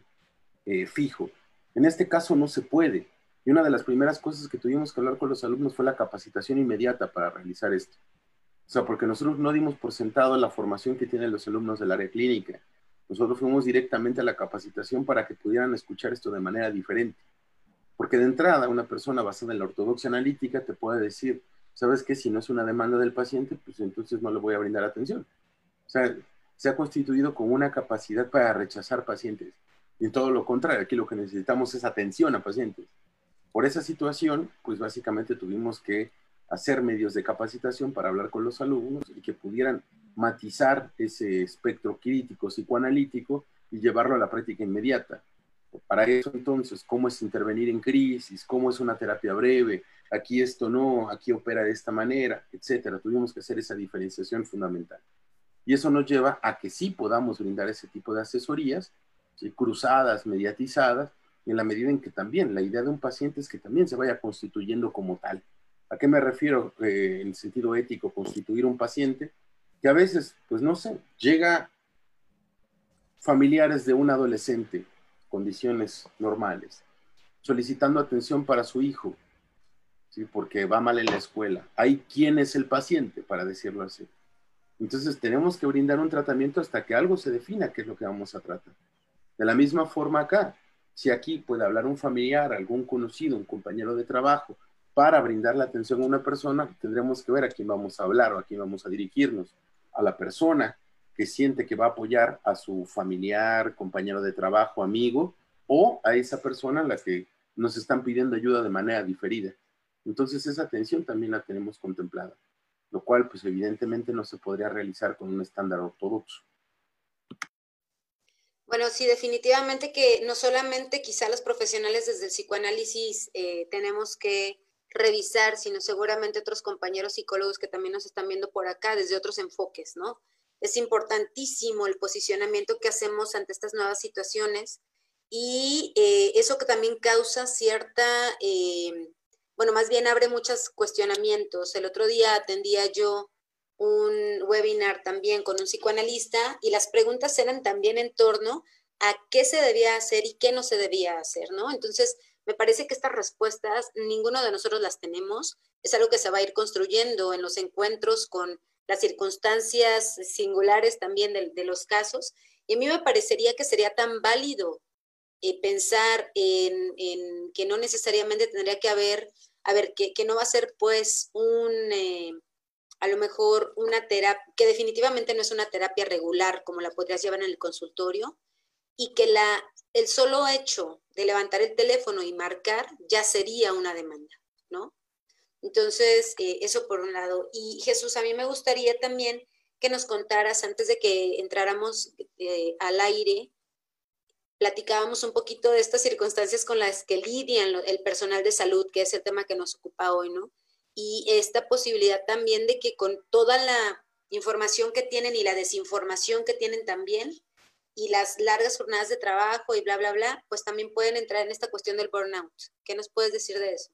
eh, fijo. En este caso no se puede. Y una de las primeras cosas que tuvimos que hablar con los alumnos fue la capacitación inmediata para realizar esto. O sea, porque nosotros no dimos por sentado la formación que tienen los alumnos del área clínica. Nosotros fuimos directamente a la capacitación para que pudieran escuchar esto de manera diferente. Porque de entrada, una persona basada en la ortodoxia analítica te puede decir, ¿sabes qué? Si no es una demanda del paciente, pues entonces no le voy a brindar atención. O sea, se ha constituido con una capacidad para rechazar pacientes. Y todo lo contrario, aquí lo que necesitamos es atención a pacientes. Por esa situación, pues básicamente tuvimos que hacer medios de capacitación para hablar con los alumnos y que pudieran matizar ese espectro crítico psicoanalítico y llevarlo a la práctica inmediata. Para eso entonces, ¿cómo es intervenir en crisis? ¿Cómo es una terapia breve? Aquí esto no, aquí opera de esta manera, etcétera. Tuvimos que hacer esa diferenciación fundamental. Y eso nos lleva a que sí podamos brindar ese tipo de asesorías, cruzadas, mediatizadas, en la medida en que también la idea de un paciente es que también se vaya constituyendo como tal. ¿A qué me refiero eh, en sentido ético? Constituir un paciente que a veces, pues no sé, llega familiares de un adolescente, condiciones normales, solicitando atención para su hijo, ¿sí? porque va mal en la escuela. Hay quién es el paciente, para decirlo así. Entonces tenemos que brindar un tratamiento hasta que algo se defina qué es lo que vamos a tratar. De la misma forma acá, si aquí puede hablar un familiar, algún conocido, un compañero de trabajo, para brindar la atención a una persona, tendremos que ver a quién vamos a hablar o a quién vamos a dirigirnos a la persona que siente que va a apoyar a su familiar, compañero de trabajo, amigo, o a esa persona a la que nos están pidiendo ayuda de manera diferida. Entonces esa atención también la tenemos contemplada. lo cual pues evidentemente no se podría realizar con un estándar ortodoxo. Bueno, sí, definitivamente que no solamente quizá los profesionales desde el psicoanálisis eh, tenemos que revisar, sino seguramente otros compañeros psicólogos que también nos están viendo por acá desde otros enfoques, ¿no? Es importantísimo el posicionamiento que hacemos ante estas nuevas situaciones y eh, eso que también causa cierta, eh, bueno, más bien abre muchos cuestionamientos. El otro día atendía yo un webinar también con un psicoanalista y las preguntas eran también en torno a qué se debía hacer y qué no se debía hacer, ¿no? Entonces, me parece que estas respuestas ninguno de nosotros las tenemos, es algo que se va a ir construyendo en los encuentros con las circunstancias singulares también de, los casos. Y a mí me parecería que sería tan válido eh, pensar en, que no necesariamente tendría que haber, a ver, que, no va a ser pues un... Eh, a lo mejor una terapia, que definitivamente no es una terapia regular como la podrías llevar en el consultorio, y que la, el solo hecho de levantar el teléfono y marcar ya sería una demanda, ¿no? Entonces, eh, eso por un lado. Y Jesús, a mí me gustaría también que nos contaras, antes de que entráramos eh, al aire, platicábamos un poquito de estas circunstancias con las que lidian el personal de salud, que es el tema que nos ocupa hoy, ¿no? y esta posibilidad también de que con toda la información que tienen y la desinformación que tienen también y las largas jornadas de trabajo y bla, bla, bla, pues también pueden entrar en esta cuestión del burnout. ¿Qué nos puedes decir de eso?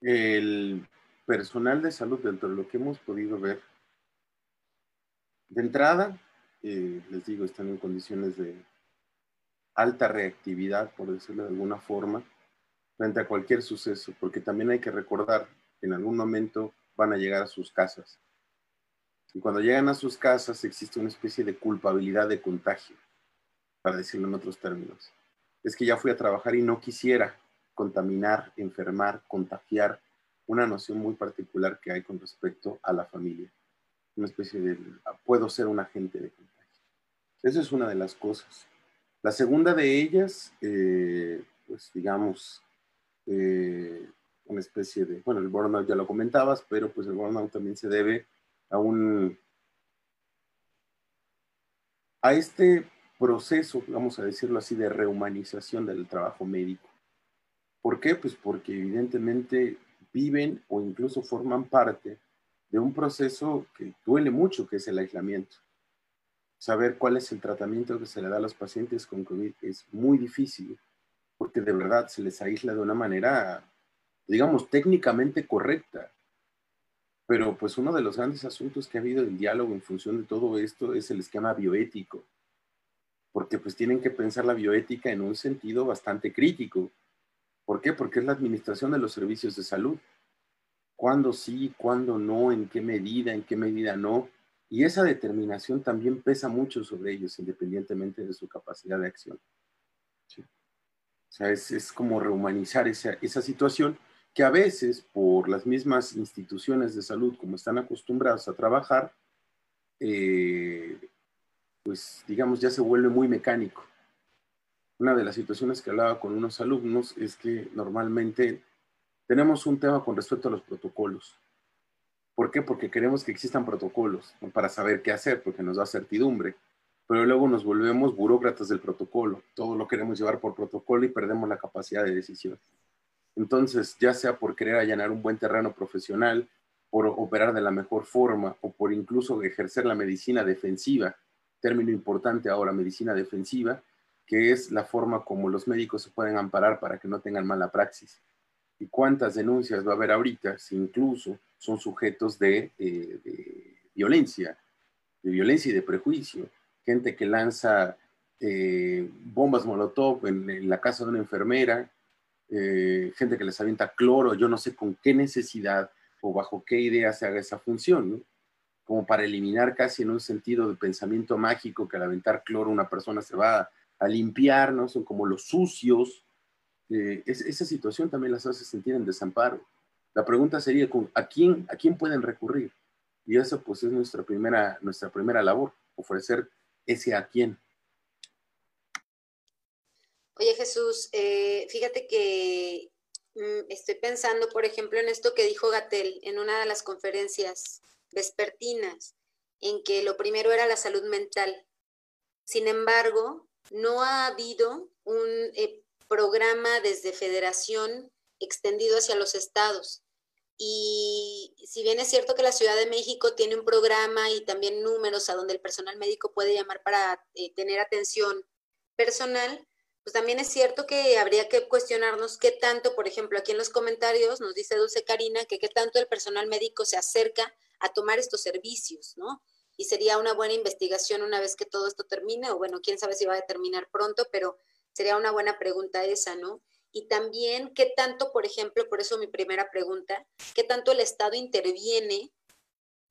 El personal de salud, dentro de lo que hemos podido ver, de entrada, eh, les digo, están en condiciones de alta reactividad, por decirlo de alguna forma, frente a cualquier suceso, porque también hay que recordar que en algún momento van a llegar a sus casas. Y cuando llegan a sus casas existe una especie de culpabilidad de contagio, para decirlo en otros términos. Es que ya fui a trabajar y no quisiera contaminar, enfermar, contagiar, una noción muy particular que hay con respecto a la familia. Una especie de, puedo ser un agente de contagio. Eso es una de las cosas. La segunda de ellas, eh, pues digamos, eh, una especie de, bueno, el burnout ya lo comentabas, pero pues el burnout también se debe a un, a este proceso, vamos a decirlo así, de rehumanización del trabajo médico. ¿Por qué? Pues porque evidentemente viven o incluso forman parte de un proceso que duele mucho, que es el aislamiento. Saber cuál es el tratamiento que se le da a los pacientes con COVID es muy difícil porque de verdad se les aísla de una manera, digamos, técnicamente correcta. Pero pues uno de los grandes asuntos que ha habido en diálogo en función de todo esto es el esquema bioético, porque pues tienen que pensar la bioética en un sentido bastante crítico. ¿Por qué? Porque es la administración de los servicios de salud. ¿Cuándo sí, cuándo no, en qué medida, en qué medida no? Y esa determinación también pesa mucho sobre ellos, independientemente de su capacidad de acción. O sea, es, como rehumanizar esa, esa situación que a veces por las mismas instituciones de salud como están acostumbrados a trabajar, eh, pues digamos ya se vuelve muy mecánico. Una de las situaciones que hablaba con unos alumnos es que normalmente tenemos un tema con respecto a los protocolos. ¿Por qué? Porque queremos que existan protocolos para saber qué hacer, porque nos da certidumbre pero luego nos volvemos burócratas del protocolo. Todo lo queremos llevar por protocolo y perdemos la capacidad de decisión. Entonces, ya sea por querer allanar un buen terreno profesional, por operar de la mejor forma o por incluso ejercer la medicina defensiva, término importante ahora, medicina defensiva, que es la forma como los médicos se pueden amparar para que no tengan mala praxis. ¿Y cuántas denuncias va a haber ahorita si incluso son sujetos de, eh, violencia, de violencia y de prejuicio? gente que lanza eh, bombas molotov en, la casa de una enfermera, eh, gente que les avienta cloro, yo no sé con qué necesidad o bajo qué idea se haga esa función, como para eliminar casi en un sentido de pensamiento mágico que al aventar cloro una persona se va a, limpiar, ¿no? Son como los sucios. Eh, esa situación también las hace sentir en desamparo. La pregunta sería, ¿a quién, ¿a quién pueden recurrir? Y eso pues es nuestra primera, nuestra primera labor, ofrecer ese a quién. Oye Jesús, eh, fíjate que Mm, estoy pensando, por ejemplo, en esto que dijo Gatel en una de las conferencias vespertinas, en que lo primero era la salud mental. Sin embargo, no ha habido un eh, programa desde federación extendido hacia los estados. Y si bien es cierto que la Ciudad de México tiene un programa y también números a donde el personal médico puede llamar para eh, tener atención personal, pues también es cierto que habría que cuestionarnos qué tanto, por ejemplo, aquí en los comentarios nos dice Dulce Karina que qué tanto el personal médico se acerca a tomar estos servicios, ¿no? Y sería una buena investigación una vez que todo esto termine, o bueno, quién sabe si va a terminar pronto, pero sería una buena pregunta esa, ¿no? Y también qué tanto, por ejemplo, por eso mi primera pregunta, qué tanto el Estado interviene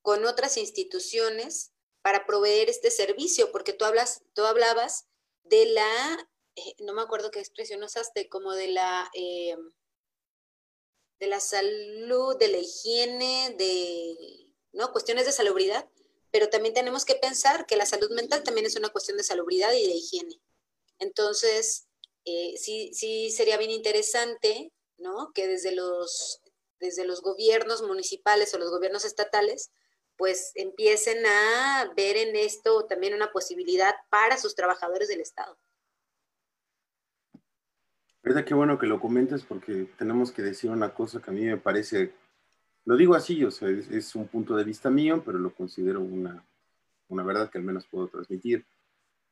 con otras instituciones para proveer este servicio, porque tú hablas, tú hablabas de la eh, no me acuerdo qué expresión usaste, como de la, eh, de la salud, de la higiene, de, ¿no? Cuestiones de salubridad, pero también tenemos que pensar que la salud mental también es una cuestión de salubridad y de higiene. Entonces, eh, sí, sí sería bien interesante, ¿no? Que desde los, desde los gobiernos municipales o los gobiernos estatales, pues empiecen a ver en esto también una posibilidad para sus trabajadores del Estado. Verdad qué bueno que lo comentes porque tenemos que decir una cosa que a mí me parece, lo digo así, o sea, es, un punto de vista mío, pero lo considero una, una verdad que al menos puedo transmitir.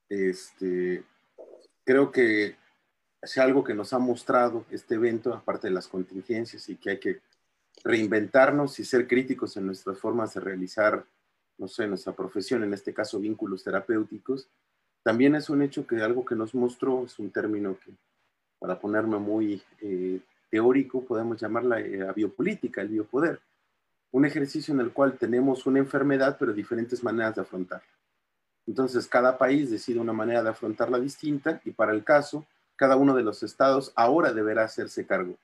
Este, creo que es algo que nos ha mostrado este evento, aparte de las contingencias, y que hay que reinventarnos y ser críticos en nuestras formas de realizar, no sé, nuestra profesión, en este caso vínculos terapéuticos, también es un hecho que algo que nos mostró, es un término que para ponerme muy eh, teórico, podemos llamarla eh, biopolítica, el biopoder. Un ejercicio en el cual tenemos una enfermedad, pero diferentes maneras de afrontarla. Entonces, cada país decide una manera de afrontarla distinta y para el caso, cada uno de los estados ahora deberá hacerse cargo.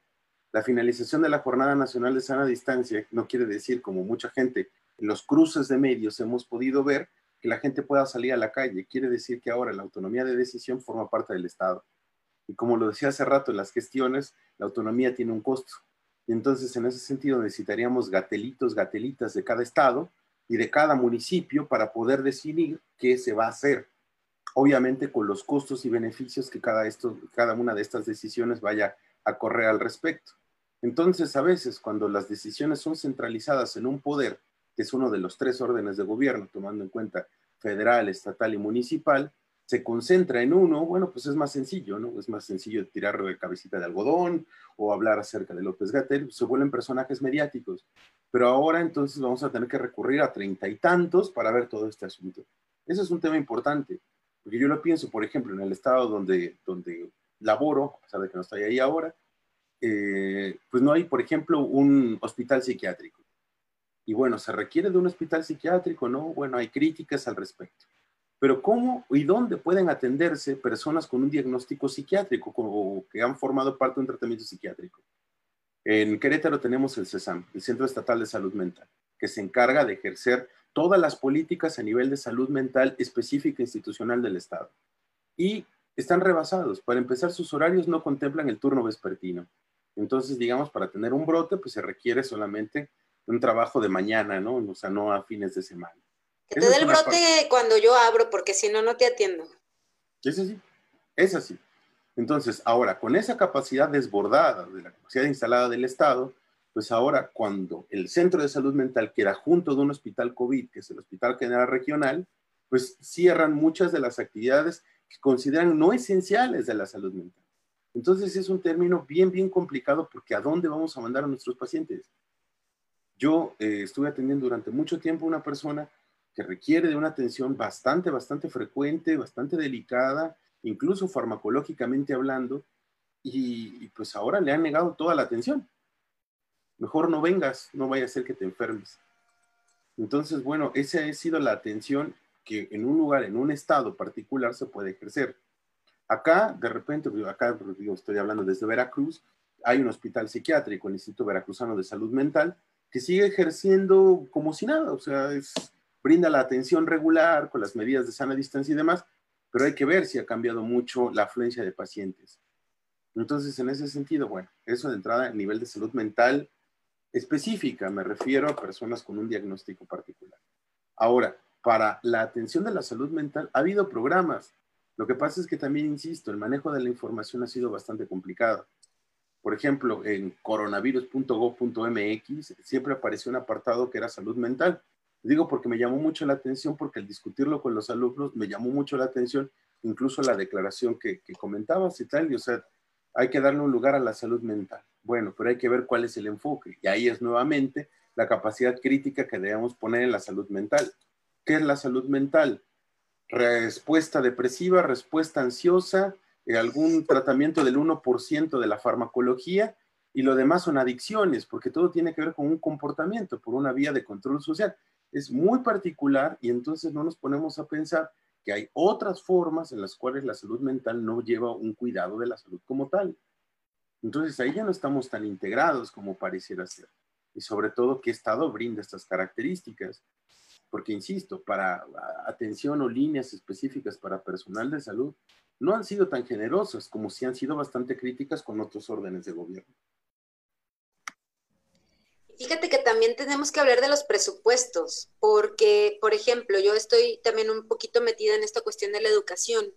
La finalización de la Jornada Nacional de Sana Distancia no quiere decir, como mucha gente en los cruces de medios hemos podido ver, que la gente pueda salir a la calle. Quiere decir que ahora la autonomía de decisión forma parte del Estado. Y como lo decía hace rato, en las gestiones, la autonomía tiene un costo. Y entonces, en ese sentido, necesitaríamos gatelitos, gatelitas de cada estado y de cada municipio para poder definir qué se va a hacer. Obviamente con los costos y beneficios que cada, esto, cada una de estas decisiones vaya a correr al respecto. Entonces, a veces, cuando las decisiones son centralizadas en un poder, que es uno de los tres órdenes de gobierno, tomando en cuenta federal, estatal y municipal, se concentra en uno, bueno, pues es más sencillo, ¿no? Es más sencillo tirar de cabecita de algodón o hablar acerca de López Gatel, se vuelven personajes mediáticos. Pero ahora entonces vamos a tener que recurrir a treinta y tantos para ver todo este asunto. Ese es un tema importante, porque yo lo pienso, por ejemplo, en el estado donde, donde laboro, a pesar de que no estoy ahí ahora, eh, pues no hay, por ejemplo, un hospital psiquiátrico. Y bueno, se requiere de un hospital psiquiátrico, ¿no? Bueno, hay críticas al respecto. Pero ¿cómo y dónde pueden atenderse personas con un diagnóstico psiquiátrico o que han formado parte de un tratamiento psiquiátrico? En Querétaro tenemos el CESAM, el Centro Estatal de Salud Mental, que se encarga de ejercer todas las políticas a nivel de salud mental específica e institucional del Estado. Y están rebasados. Para empezar, sus horarios no contemplan el turno vespertino. Entonces, digamos, para tener un brote, pues se requiere solamente un trabajo de mañana, ¿no? O sea, no a fines de semana. Que te dé el brote cuando yo abro, porque si no, no te atiendo. Es así, es así. Entonces, ahora, con esa capacidad desbordada de la capacidad instalada del Estado, pues ahora cuando el centro de salud mental queda junto de un hospital COVID, que es el Hospital General Regional, pues cierran muchas de las actividades que consideran no esenciales de la salud mental. Entonces es un término bien, bien complicado porque ¿a dónde vamos a mandar a nuestros pacientes? Yo eh, estuve atendiendo durante mucho tiempo a una persona que requiere de una atención bastante, bastante frecuente, bastante delicada, incluso farmacológicamente hablando, y, pues ahora le han negado toda la atención. Mejor no vengas, no vaya a ser que te enfermes. Entonces, bueno, esa ha sido la atención que en un lugar, en un estado particular se puede ejercer. Acá, de repente, acá estoy hablando desde Veracruz, hay un hospital psiquiátrico, el Instituto Veracruzano de Salud Mental, que sigue ejerciendo como si nada, o sea, es, brinda la atención regular con las medidas de sana distancia y demás, pero hay que ver si ha cambiado mucho la afluencia de pacientes. Entonces, en ese sentido, bueno, eso de entrada a nivel de salud mental específica, me refiero a personas con un diagnóstico particular. Ahora, para la atención de la salud mental ha habido programas. Lo que pasa es que también, insisto, el manejo de la información ha sido bastante complicado. Por ejemplo, en coronavirus.gov.mx siempre apareció un apartado que era salud mental. Digo porque me llamó mucho la atención, porque al discutirlo con los alumnos me llamó mucho la atención, incluso la declaración que, comentabas y tal, y o sea, hay que darle un lugar a la salud mental. Bueno, pero hay que ver cuál es el enfoque. Y ahí es nuevamente la capacidad crítica que debemos poner en la salud mental. ¿Qué es la salud mental? Respuesta depresiva, respuesta ansiosa, eh, algún tratamiento del 1% de la farmacología y lo demás son adicciones, porque todo tiene que ver con un comportamiento por una vía de control social. Es muy particular y entonces no nos ponemos a pensar que hay otras formas en las cuales la salud mental no lleva un cuidado de la salud como tal. Entonces ahí ya no estamos tan integrados como pareciera ser. Y sobre todo, ¿qué estado brinda estas características? Porque, insisto, para atención o líneas específicas para personal de salud, no han sido tan generosas como si han sido bastante críticas con otros órdenes de gobierno. Fíjate que también tenemos que hablar de los presupuestos, porque, por ejemplo, yo estoy también un poquito metida en esta cuestión de la educación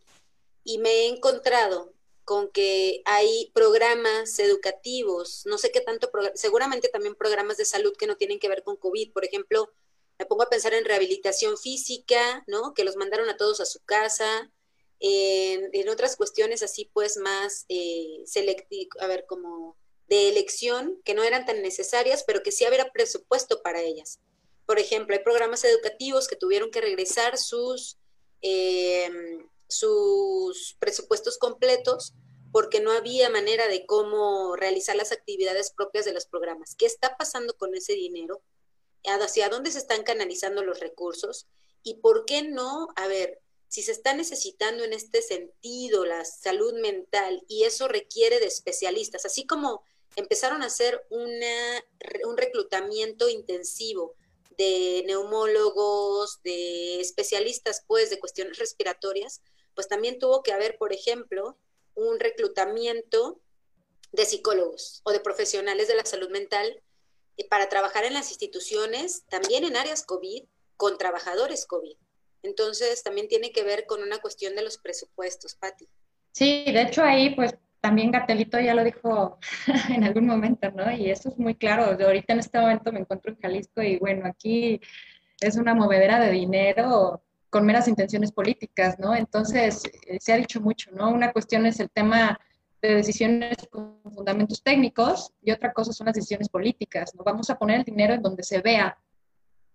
y me he encontrado con que hay programas educativos, no sé qué tanto, seguramente también programas de salud que no tienen que ver con COVID. Por ejemplo, me pongo a pensar en rehabilitación física, ¿no? Que los mandaron a todos a su casa. En, otras cuestiones así, pues, más eh, selectivas, a ver, como de elección, que no eran tan necesarias, pero que sí había presupuesto para ellas. Por ejemplo, hay programas educativos que tuvieron que regresar sus... Eh, sus presupuestos completos porque no había manera de cómo realizar las actividades propias de los programas. ¿Qué está pasando con ese dinero? ¿Hacia dónde se están canalizando los recursos? ¿Y por qué no? A ver, si se está necesitando en este sentido la salud mental y eso requiere de especialistas, así como empezaron a hacer una, un reclutamiento intensivo de neumólogos, de especialistas pues de cuestiones respiratorias, pues también tuvo que haber, por ejemplo, un reclutamiento de psicólogos o de profesionales de la salud mental eh, para trabajar en las instituciones, también en áreas COVID, con trabajadores COVID. Entonces, también tiene que ver con una cuestión de los presupuestos, Patti. Sí, de hecho ahí, pues también Gatelito ya lo dijo (laughs) en algún momento, ¿no? Y eso es muy claro. Yo ahorita en este momento me encuentro en Jalisco y bueno, aquí es una movedera de dinero con meras intenciones políticas, ¿no? Entonces, eh, se ha dicho mucho, ¿no? Una cuestión es el tema de decisiones con fundamentos técnicos y otra cosa son las decisiones políticas, ¿no? Vamos a poner el dinero en donde se vea,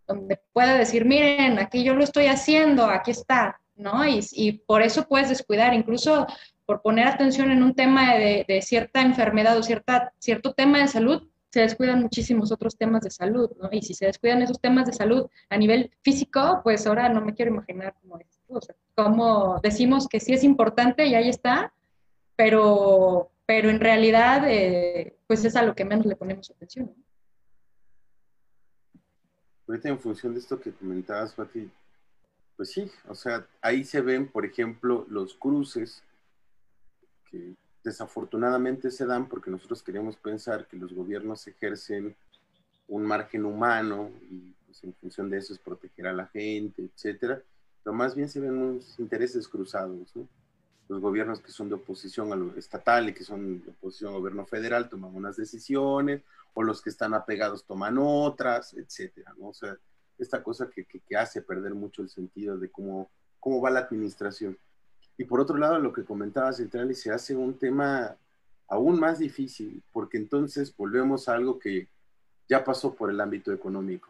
donde pueda decir, miren, aquí yo lo estoy haciendo, aquí está, ¿no? Y, y por eso puedes descuidar, incluso por poner atención en un tema de, cierta enfermedad o cierta, cierto tema de salud, se descuidan muchísimos otros temas de salud, ¿no? Y si se descuidan esos temas de salud a nivel físico, pues ahora no me quiero imaginar cómo es. Como decimos que sí es importante y ahí está, pero, pero en realidad, eh, pues es a lo que menos le ponemos atención. ¿no? Ahorita en función de esto que comentabas, Fati, pues sí, o sea, ahí se ven, por ejemplo, los cruces que desafortunadamente se dan porque nosotros queremos pensar que los gobiernos ejercen un margen humano y pues, en función de eso es proteger a la gente, etcétera, pero más bien se ven unos intereses cruzados, Los gobiernos que son de oposición a lo estatal y que son de oposición al gobierno federal toman unas decisiones, o los que están apegados toman otras, etcétera. O sea, esta cosa que, que, hace perder mucho el sentido de cómo, cómo va la administración. Y por otro lado, lo que comentaba Central, se hace un tema aún más difícil, porque entonces volvemos a algo que ya pasó por el ámbito económico,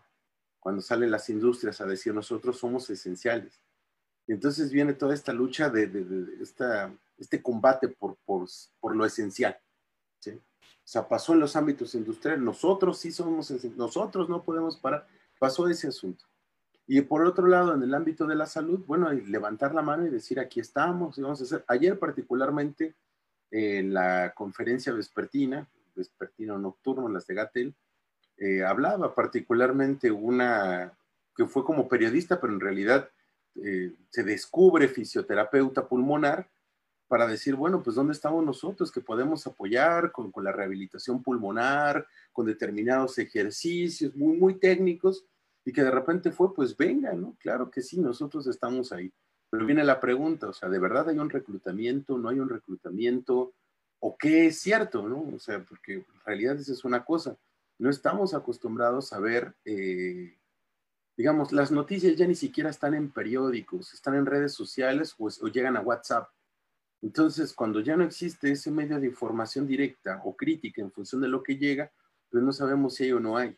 cuando salen las industrias a decir nosotros somos esenciales. Y entonces viene toda esta lucha de, este combate por, lo esencial. O sea, pasó en los ámbitos industriales, nosotros sí somos, nosotros no podemos parar, pasó ese asunto. Y por otro lado, en el ámbito de la salud, bueno, levantar la mano y decir, aquí estamos, y vamos a hacer. Ayer particularmente, en la conferencia vespertina, vespertino nocturno, las de Gatel, eh, hablaba particularmente una que fue como periodista, pero en realidad eh, se descubre fisioterapeuta pulmonar, para decir, bueno, pues ¿dónde estamos nosotros que podemos apoyar con, con la rehabilitación pulmonar, con determinados ejercicios muy, muy técnicos? Y que de repente fue, pues venga, ¿no? Claro que sí, nosotros estamos ahí. Pero viene la pregunta, o sea, ¿de verdad hay un reclutamiento? ¿No hay un reclutamiento? ¿O qué es cierto, no? O sea, porque en realidad esa es una cosa. No estamos acostumbrados a ver, eh, digamos, las noticias ya ni siquiera están en periódicos, están en redes sociales o, o llegan a WhatsApp. Entonces, cuando ya no existe ese medio de información directa o crítica en función de lo que llega, pues no sabemos si hay o no hay.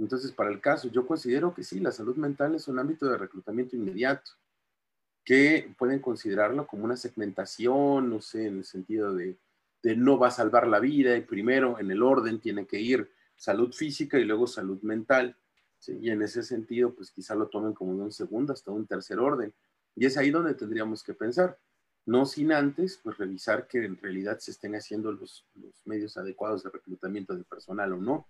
Entonces, para el caso, yo considero que sí, la salud mental es un ámbito de reclutamiento inmediato que pueden considerarlo como una segmentación, no sé, en el sentido de, no va a salvar la vida y primero en el orden tiene que ir salud física y luego salud mental. Y en ese sentido, pues quizá lo tomen como de un segundo hasta un tercer orden. Y es ahí donde tendríamos que pensar. No sin antes, pues revisar que en realidad se estén haciendo los, los medios adecuados de reclutamiento de personal o no.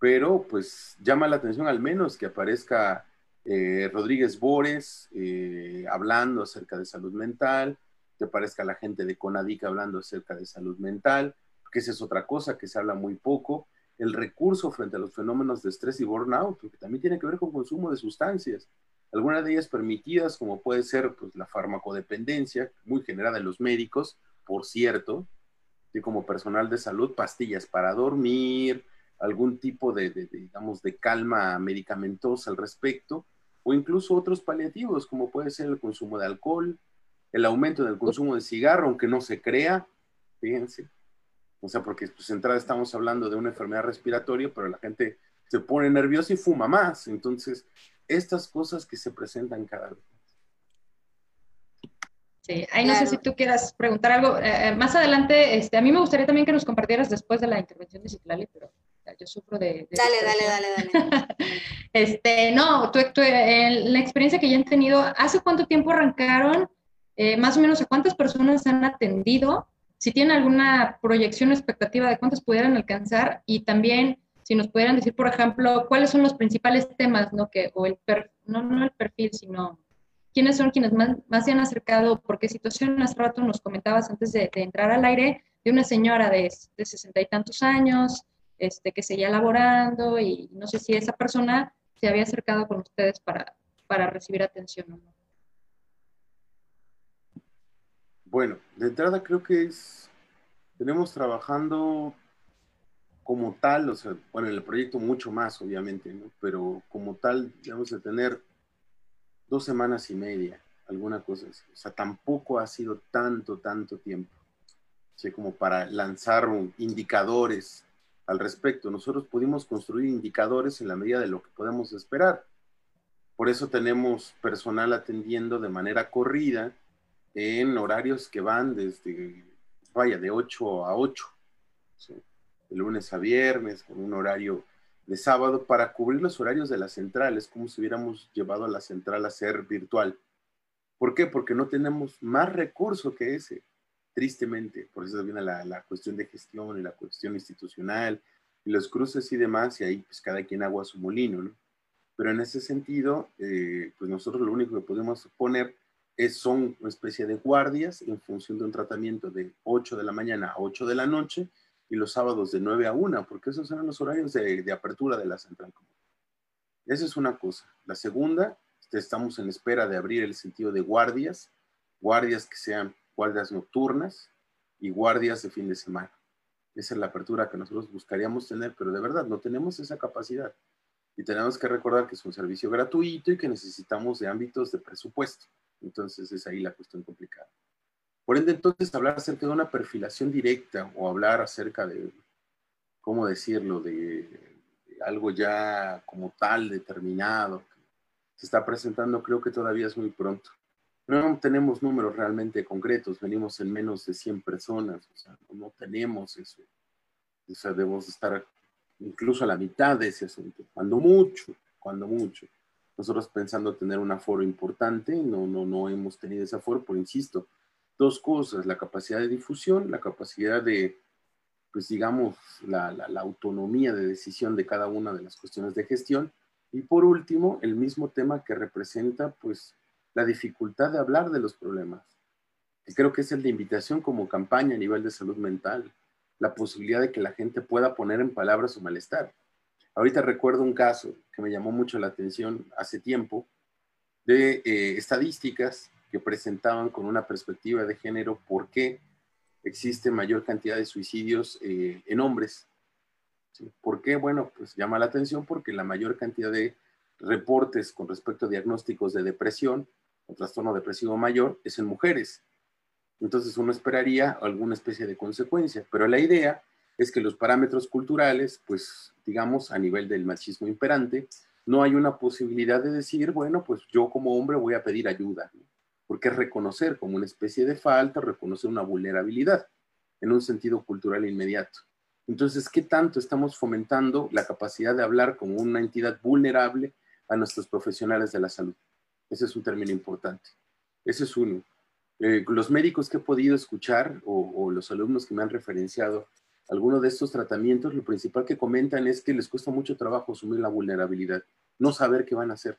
Pero pues llama la atención al menos que aparezca eh, Rodríguez Bores eh, hablando acerca de salud mental, te parezca la gente de Conadic hablando acerca de salud mental, que esa es otra cosa que se habla muy poco, el recurso frente a los fenómenos de estrés y burnout, que también tiene que ver con consumo de sustancias, algunas de ellas permitidas, como puede ser pues, la farmacodependencia, muy generada en los médicos, por cierto, y como personal de salud, pastillas para dormir, algún tipo de, digamos, de calma medicamentosa al respecto, o incluso otros paliativos, como puede ser el consumo de alcohol, el aumento del consumo de cigarro, aunque no se crea, fíjense. O sea, porque pues entrada estamos hablando de una enfermedad respiratoria, pero la gente se pone nerviosa y fuma más. Entonces, estas cosas que se presentan cada vez. Sí, ahí no sé si tú quieras preguntar algo. Eh, eh, más adelante, este, a mí me gustaría también que nos compartieras después de la intervención de Citlali, pero yo sufro de... dale, dale, dale, dale, (laughs) este, no, tú, la experiencia que ya han tenido, ¿hace cuánto tiempo arrancaron? Eh, más o menos, ¿a cuántas personas han atendido? Si tienen alguna proyección o expectativa de cuántas pudieran alcanzar y también si nos pudieran decir, por ejemplo, cuáles son los principales temas, ¿no? Que, o el no, no el perfil, sino quiénes son quienes más, más, se han acercado, por qué situación hace rato nos comentabas antes de, de entrar al aire, de una señora de sesenta y tantos años, este, que seguía laborando y no sé si esa persona se había acercado con ustedes para, para recibir atención o no. Bueno, de entrada creo que es, tenemos trabajando como tal, o sea, bueno, en el proyecto mucho más, obviamente, ¿no? Pero como tal, debemos de tener dos semanas y media, alguna cosa así. O sea, tampoco ha sido tanto, tanto tiempo. O como para lanzar indicadores al respecto. Nosotros pudimos construir indicadores en la medida de lo que podemos esperar. Por eso tenemos personal atendiendo de manera corrida en horarios que van desde, vaya, de 8 a 8, de lunes a viernes, con un horario de sábado, para cubrir los horarios de las centrales, como si hubiéramos llevado a la central a ser virtual. ¿Por qué? Porque no tenemos más recurso que ese tristemente, por eso viene la, la, cuestión de gestión y la cuestión institucional y los cruces y demás, y ahí pues cada quien agua su molino, ¿no? Pero en ese sentido, eh, pues nosotros lo único que podemos poner es, son una especie de guardias en función de un tratamiento de 8 de la mañana a 8 de la noche y los sábados de 9 a 1, porque esos son los horarios de, de apertura de la central común. Esa es una cosa. La segunda, estamos en espera de abrir el sentido de guardias, guardias que sean guardias nocturnas y guardias de fin de semana. Esa es la apertura que nosotros buscaríamos tener, pero de verdad no tenemos esa capacidad. Y tenemos que recordar que es un servicio gratuito y que necesitamos de ámbitos de presupuesto. Entonces es ahí la cuestión complicada. Por ende, entonces, hablar acerca de una perfilación directa o hablar acerca de, ¿cómo decirlo?, de, de algo ya como tal determinado que se está presentando, creo que todavía es muy pronto no tenemos números realmente concretos, venimos en menos de 100 personas, o sea, no tenemos eso. O sea, debemos estar incluso a la mitad de ese asunto, cuando mucho, cuando mucho. Nosotros pensando tener un aforo importante, no, no, no hemos tenido ese aforo, por insisto, dos cosas, la capacidad de difusión, la capacidad de, pues digamos, la, la, la autonomía de decisión de cada una de las cuestiones de gestión, y por último, el mismo tema que representa, pues, la dificultad de hablar de los problemas, creo que es el de invitación como campaña a nivel de salud mental, la posibilidad de que la gente pueda poner en palabras su malestar. Ahorita recuerdo un caso que me llamó mucho la atención hace tiempo de eh, estadísticas que presentaban con una perspectiva de género por qué existe mayor cantidad de suicidios eh, en hombres. ¿Por qué? Bueno, pues llama la atención porque la mayor cantidad de reportes con respecto a diagnósticos de depresión o trastorno depresivo mayor es en mujeres. Entonces uno esperaría alguna especie de consecuencia, pero la idea es que los parámetros culturales, pues digamos a nivel del machismo imperante, no hay una posibilidad de decir, bueno, pues yo como hombre voy a pedir ayuda, porque es reconocer como una especie de falta, reconocer una vulnerabilidad en un sentido cultural inmediato. Entonces, ¿qué tanto estamos fomentando la capacidad de hablar como una entidad vulnerable a nuestros profesionales de la salud? Ese es un término importante. Ese es uno. Eh, los médicos que he podido escuchar o, los alumnos que me han referenciado algunos de estos tratamientos, lo principal que comentan es que les cuesta mucho trabajo asumir la vulnerabilidad, no saber qué van a hacer.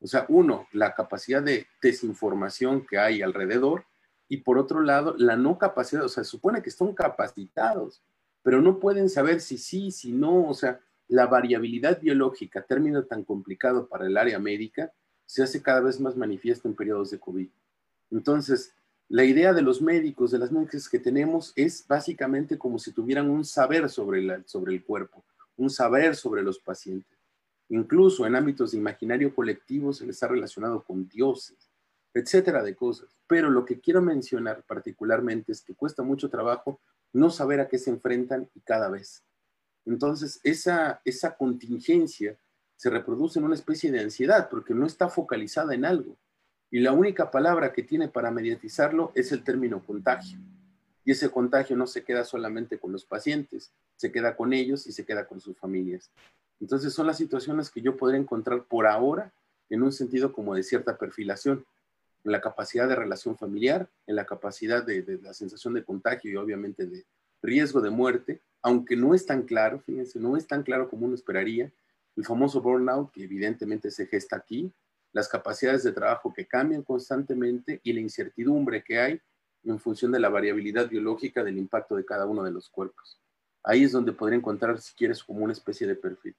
O sea, uno, la capacidad de desinformación que hay alrededor y por otro lado, la no capacidad, o sea, se supone que están capacitados, pero no pueden saber si sí, si no, o sea, la variabilidad biológica, término tan complicado para el área médica, se hace cada vez más manifiesta en periodos de COVID. Entonces, la idea de los médicos, de las médicas que tenemos, es básicamente como si tuvieran un saber sobre, sobre el cuerpo, un saber sobre los pacientes. Incluso en ámbitos de imaginario colectivo se les ha relacionado con dioses, etcétera de cosas. Pero lo que quiero mencionar particularmente es que cuesta mucho trabajo no saber a qué se enfrentan y cada vez. Entonces, esa, esa contingencia se reproduce en una especie de ansiedad porque no está focalizada en algo. Y la única palabra que tiene para mediatizarlo es el término contagio. Y ese contagio no se queda solamente con los pacientes, se queda con ellos y se queda con sus familias. Entonces son las situaciones que yo podría encontrar por ahora en un sentido como de cierta perfilación, en la capacidad de relación familiar, en la capacidad de, de la sensación de contagio y obviamente de riesgo de muerte, aunque no es tan claro, fíjense, no es tan claro como uno esperaría, el famoso burnout que evidentemente se gesta aquí, las capacidades de trabajo que cambian constantemente y la incertidumbre que hay en función de la variabilidad biológica del impacto de cada uno de los cuerpos. Ahí es donde podría encontrar, si quieres, como una especie de perfil.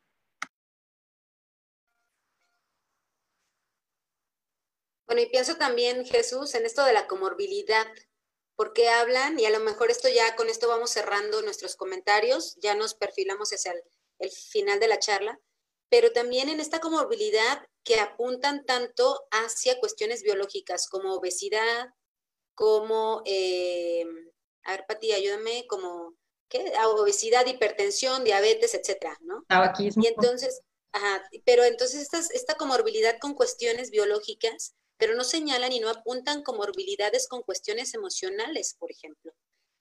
Bueno, y pienso también, Jesús, en esto de la comorbilidad, porque hablan, y a lo mejor esto ya, con esto vamos cerrando nuestros comentarios, ya nos perfilamos hacia el, el final de la charla, pero también en esta comorbilidad que apuntan tanto hacia cuestiones biológicas como obesidad, como, eh, a ver, Pati, ayúdame, como, ¿qué? Ah, obesidad, hipertensión, diabetes, etcétera, ¿no? Tabaquismo. Y entonces, ajá, pero entonces esta, esta comorbilidad con cuestiones biológicas, pero no señalan y no apuntan comorbilidades con cuestiones emocionales, por ejemplo.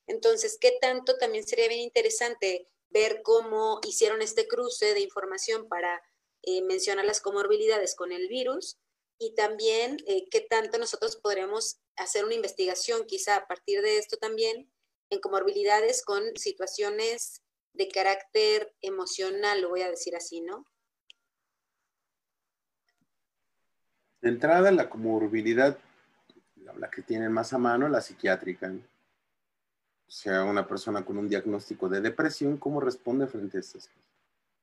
Entonces, ¿qué tanto también sería bien interesante ver cómo hicieron este cruce de información para eh, menciona las comorbilidades con el virus y también eh, qué tanto nosotros podremos hacer una investigación quizá a partir de esto también en comorbilidades con situaciones de carácter emocional, lo voy a decir así, ¿no? De entrada, la comorbilidad, la que tienen más a mano, la psiquiátrica. O sea, una persona con un diagnóstico de depresión, ¿cómo responde frente a estas cosas?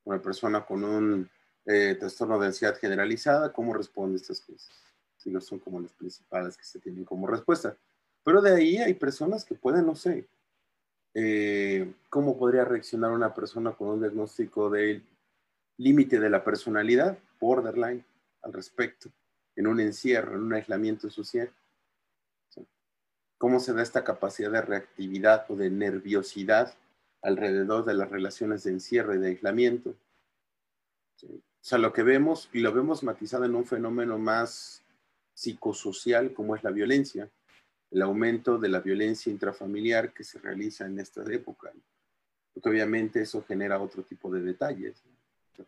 Una persona con un eh, trastorno de ansiedad generalizada, ¿cómo responde a estas cosas? Sí, son como las principales que se tienen como respuesta. Pero de ahí hay personas que pueden, no sé, eh, ¿cómo podría reaccionar una persona con un diagnóstico de límite de la personalidad, borderline, al respecto, en un encierro, en un aislamiento social? ¿Cómo se da esta capacidad de reactividad o de nerviosidad alrededor de las relaciones de encierro y de aislamiento? ¿Sí? O sea, lo que vemos, y lo vemos matizado en un fenómeno más psicosocial como es la violencia, el aumento de la violencia intrafamiliar que se realiza en esta época, porque obviamente eso genera otro tipo de detalles,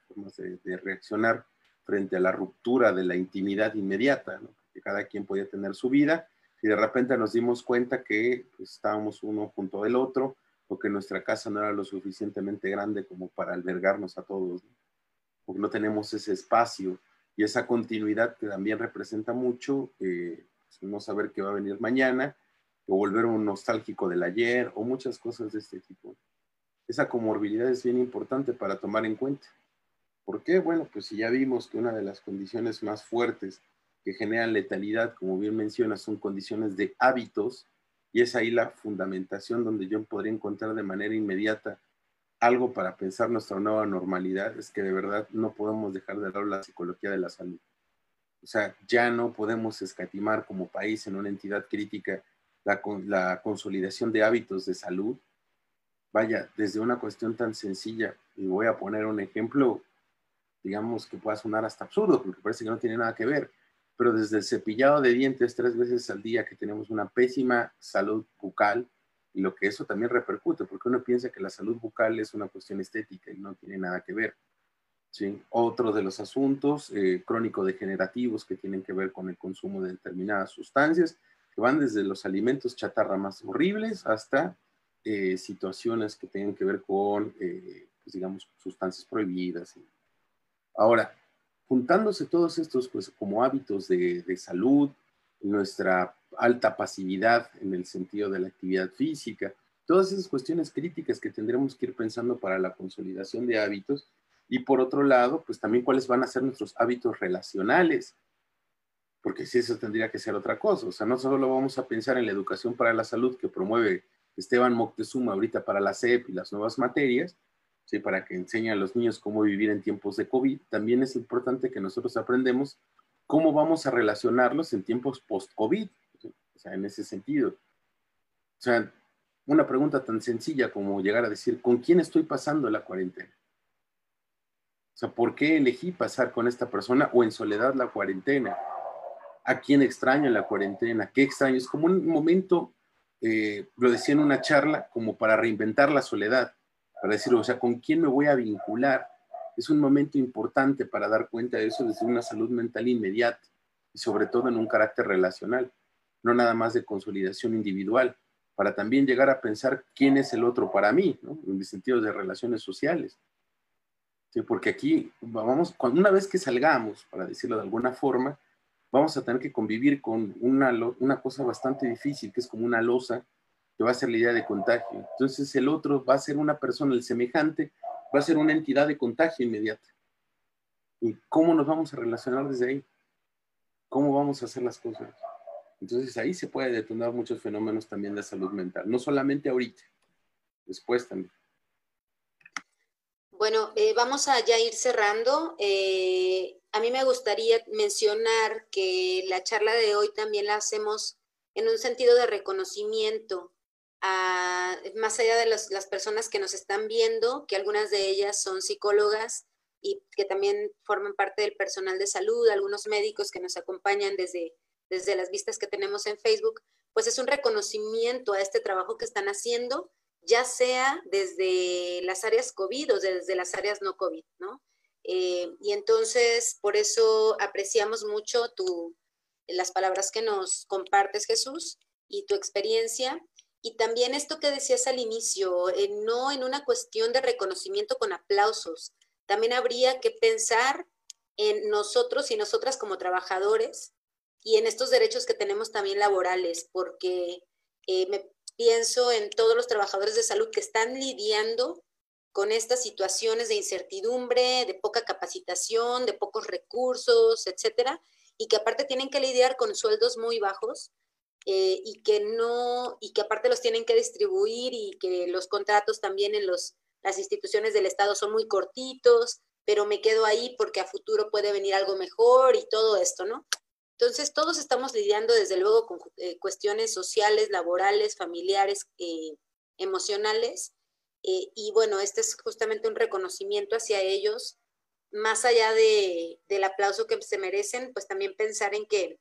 formas de, reaccionar frente a la ruptura de la intimidad inmediata, que cada quien podía tener su vida y de repente nos dimos cuenta que pues, estábamos uno junto del otro o que nuestra casa no era lo suficientemente grande como para albergarnos a todos porque no tenemos ese espacio y esa continuidad que también representa mucho eh, no saber qué va a venir mañana, o volver un nostálgico del ayer, o muchas cosas de este tipo. Esa comorbilidad es bien importante para tomar en cuenta. ¿Por qué? Bueno, pues si ya vimos que una de las condiciones más fuertes que generan letalidad, como bien mencionas, son condiciones de hábitos, y es ahí la fundamentación donde yo podría encontrar de manera inmediata algo para pensar nuestra nueva normalidad, es que de verdad no podemos dejar de lado la psicología de la salud. O sea, ya no podemos escatimar como país en una entidad crítica la, la consolidación de hábitos de salud. Vaya, desde una cuestión tan sencilla, y voy a poner un ejemplo, digamos que pueda sonar hasta absurdo, porque parece que no tiene nada que ver, pero desde el cepillado de dientes tres veces al día, que tenemos una pésima salud bucal, y lo que eso también repercute, porque uno piensa que la salud bucal es una cuestión estética y no tiene nada que ver. ¿sí? Otro de los asuntos eh, crónico-degenerativos que tienen que ver con el consumo de determinadas sustancias, que van desde los alimentos chatarra más horribles hasta eh, situaciones que tengan que ver con, eh, pues, digamos, sustancias prohibidas. Ahora, juntándose todos estos pues, como hábitos de, de salud, nuestra alta pasividad en el sentido de la actividad física, todas esas cuestiones críticas que tendremos que ir pensando para la consolidación de hábitos. Y por otro lado, pues también cuáles van a ser nuestros hábitos relacionales, porque si eso tendría que ser otra cosa, o sea, no solo vamos a pensar en la educación para la salud que promueve Esteban Moctezuma ahorita para la CEP y las nuevas materias, para que enseñe a los niños cómo vivir en tiempos de COVID, también es importante que nosotros aprendemos cómo vamos a relacionarlos en tiempos post-COVID, o sea, en ese sentido. O sea, una pregunta tan sencilla como llegar a decir, ¿con quién estoy pasando la cuarentena? O sea, ¿por qué elegí pasar con esta persona o en soledad la cuarentena? ¿A quién extraño la cuarentena? ¿Qué extraño? Es como un momento, eh, lo decía en una charla, como para reinventar la soledad para decir, o sea, ¿con quién me voy a vincular? Es un momento importante para dar cuenta de eso desde una salud mental inmediata y sobre todo en un carácter relacional, no nada más de consolidación individual, para también llegar a pensar quién es el otro para mí, ¿no? en el sentido de relaciones sociales. Sí, porque aquí, vamos, una vez que salgamos, para decirlo de alguna forma, vamos a tener que convivir con una, una cosa bastante difícil, que es como una losa que va a ser la idea de contagio. Entonces el otro va a ser una persona, el semejante, va a ser una entidad de contagio inmediata. ¿Y cómo nos vamos a relacionar desde ahí? ¿Cómo vamos a hacer las cosas? Entonces ahí se puede detonar muchos fenómenos también de salud mental, no solamente ahorita, después también. Bueno, eh, vamos a ya ir cerrando. Eh, a mí me gustaría mencionar que la charla de hoy también la hacemos en un sentido de reconocimiento más allá de las personas que nos están viendo, que algunas de ellas son psicólogas y que también forman parte del personal de salud, algunos médicos que nos acompañan desde, desde las vistas que tenemos en Facebook, pues es un reconocimiento a este trabajo que están haciendo, ya sea desde las áreas COVID o desde las áreas no COVID, ¿no? Eh, y entonces, por eso apreciamos mucho tu, las palabras que nos compartes, Jesús, y tu experiencia. Y también esto que decías al inicio, eh, no en una cuestión de reconocimiento con aplausos, también habría que pensar en nosotros y nosotras como trabajadores y en estos derechos que tenemos también laborales, porque eh, me pienso en todos los trabajadores de salud que están lidiando con estas situaciones de incertidumbre, de poca capacitación, de pocos recursos, etcétera, y que aparte tienen que lidiar con sueldos muy bajos eh, y que no, y que aparte los tienen que distribuir y que los contratos también en los, las instituciones del Estado son muy cortitos, pero me quedo ahí porque a futuro puede venir algo mejor y todo esto, ¿no? Entonces, todos estamos lidiando desde luego con eh, cuestiones sociales, laborales, familiares, eh, emocionales. y bueno, este es justamente un reconocimiento hacia ellos, más allá de, del aplauso que se merecen, pues también pensar en que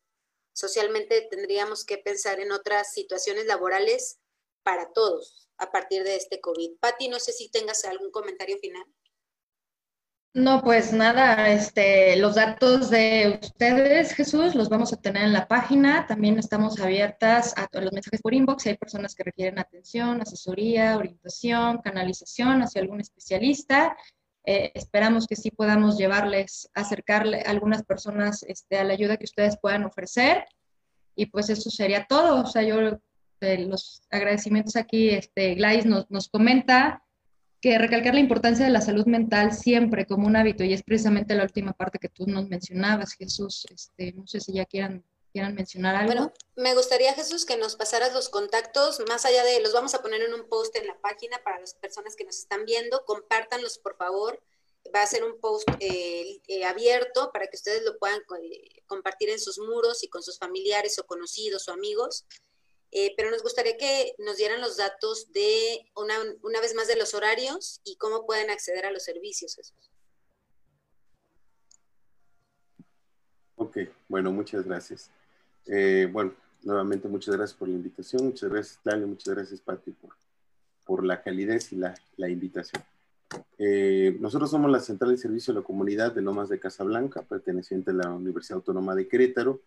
socialmente tendríamos que pensar en otras situaciones laborales para todos a partir de este COVID. Patti, no sé si tengas algún comentario final. No, pues nada, este, los datos de ustedes, Jesús, los vamos a tener en la página. También estamos abiertas a los mensajes por inbox. Hay personas que requieren atención, asesoría, orientación, canalización hacia algún especialista. Eh, esperamos que sí podamos llevarles, acercarle a algunas personas este, a la ayuda que ustedes puedan ofrecer. Y pues eso sería todo. O sea, yo los agradecimientos aquí, este, Gladys nos, nos comenta que recalcar la importancia de la salud mental siempre como un hábito y es precisamente la última parte que tú nos mencionabas, Jesús. Este, no sé si ya quieran, quieran mencionar algo. Bueno, me gustaría, Jesús, que nos pasaras los contactos, más allá de, los vamos a poner en un post en la página para las personas que nos están viendo, compártanlos por favor. Va a ser un post eh, eh, abierto para que ustedes lo puedan eh, compartir en sus muros y con sus familiares o conocidos o amigos. Eh, pero nos gustaría que nos dieran los datos de, una, una, vez más, de los horarios y cómo pueden acceder a los servicios. Jesús. Ok, bueno, muchas gracias. Eh, bueno, nuevamente muchas gracias por la invitación, muchas gracias Tania, muchas gracias Pati por, por la calidez y la, la invitación. Eh, nosotros somos la Central de Servicio de la Comunidad de Lomas de Casablanca, perteneciente a la Universidad Autónoma de Querétaro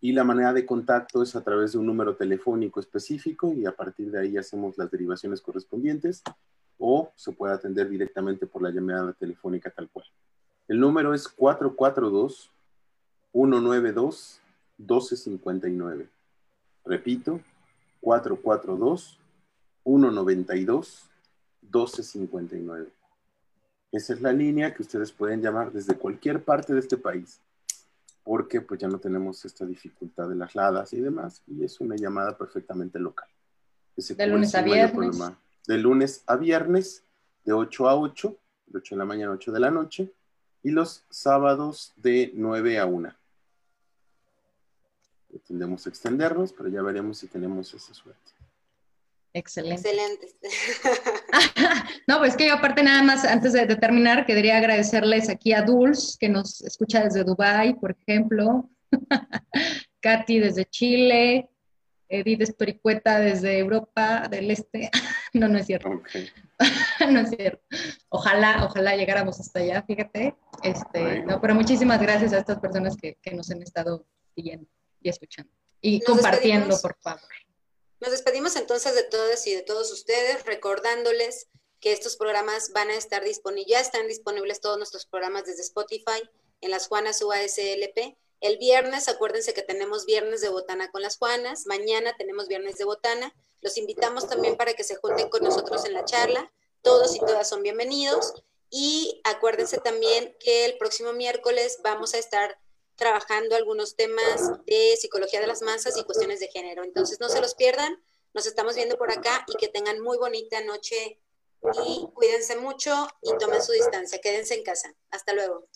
y la manera de contacto es a través de un número telefónico específico y a partir de ahí hacemos las derivaciones correspondientes o se puede atender directamente por la llamada telefónica tal cual. El número es 442-192-1259. Repito, 442-192-1259. Esa es la línea que ustedes pueden llamar desde cualquier parte de este país porque pues ya no tenemos esta dificultad de las ladas y demás, y es una llamada perfectamente local. de lunes a viernes. De lunes a viernes, de 8 a 8, de 8 de la mañana a 8 de la noche, y los sábados de 9 a 1. Tendemos a extendernos, pero ya veremos si tenemos esa suerte. Excelente. Excelente. (laughs) no, pues que yo aparte nada más, antes de, terminar, quería agradecerles aquí a Dulce, que nos escucha desde Dubai, por ejemplo, (laughs) Katy desde Chile, Edith Estoricueta desde Europa del Este. (laughs) no, no es cierto. no es cierto. Ojalá, ojalá llegáramos hasta allá, fíjate. Este, no, pero muchísimas gracias a estas personas que, que nos han estado siguiendo y escuchando. Y compartiendo, por favor. Nos despedimos entonces de todos y de todos ustedes, recordándoles que estos programas van a estar disponibles, ya están disponibles todos nuestros programas desde Spotify en las Juanas UASLP. El viernes, acuérdense que tenemos viernes de botana con las Juanas, mañana tenemos viernes de botana. Los invitamos también para que se junten con nosotros en la charla. Todos y todas son bienvenidos. Y acuérdense también que el próximo miércoles vamos a estar trabajando algunos temas de psicología de las masas y cuestiones de género. Entonces, no se los pierdan. Nos estamos viendo por acá y que tengan muy bonita noche y cuídense mucho y tomen su distancia. Quédense en casa. Hasta luego.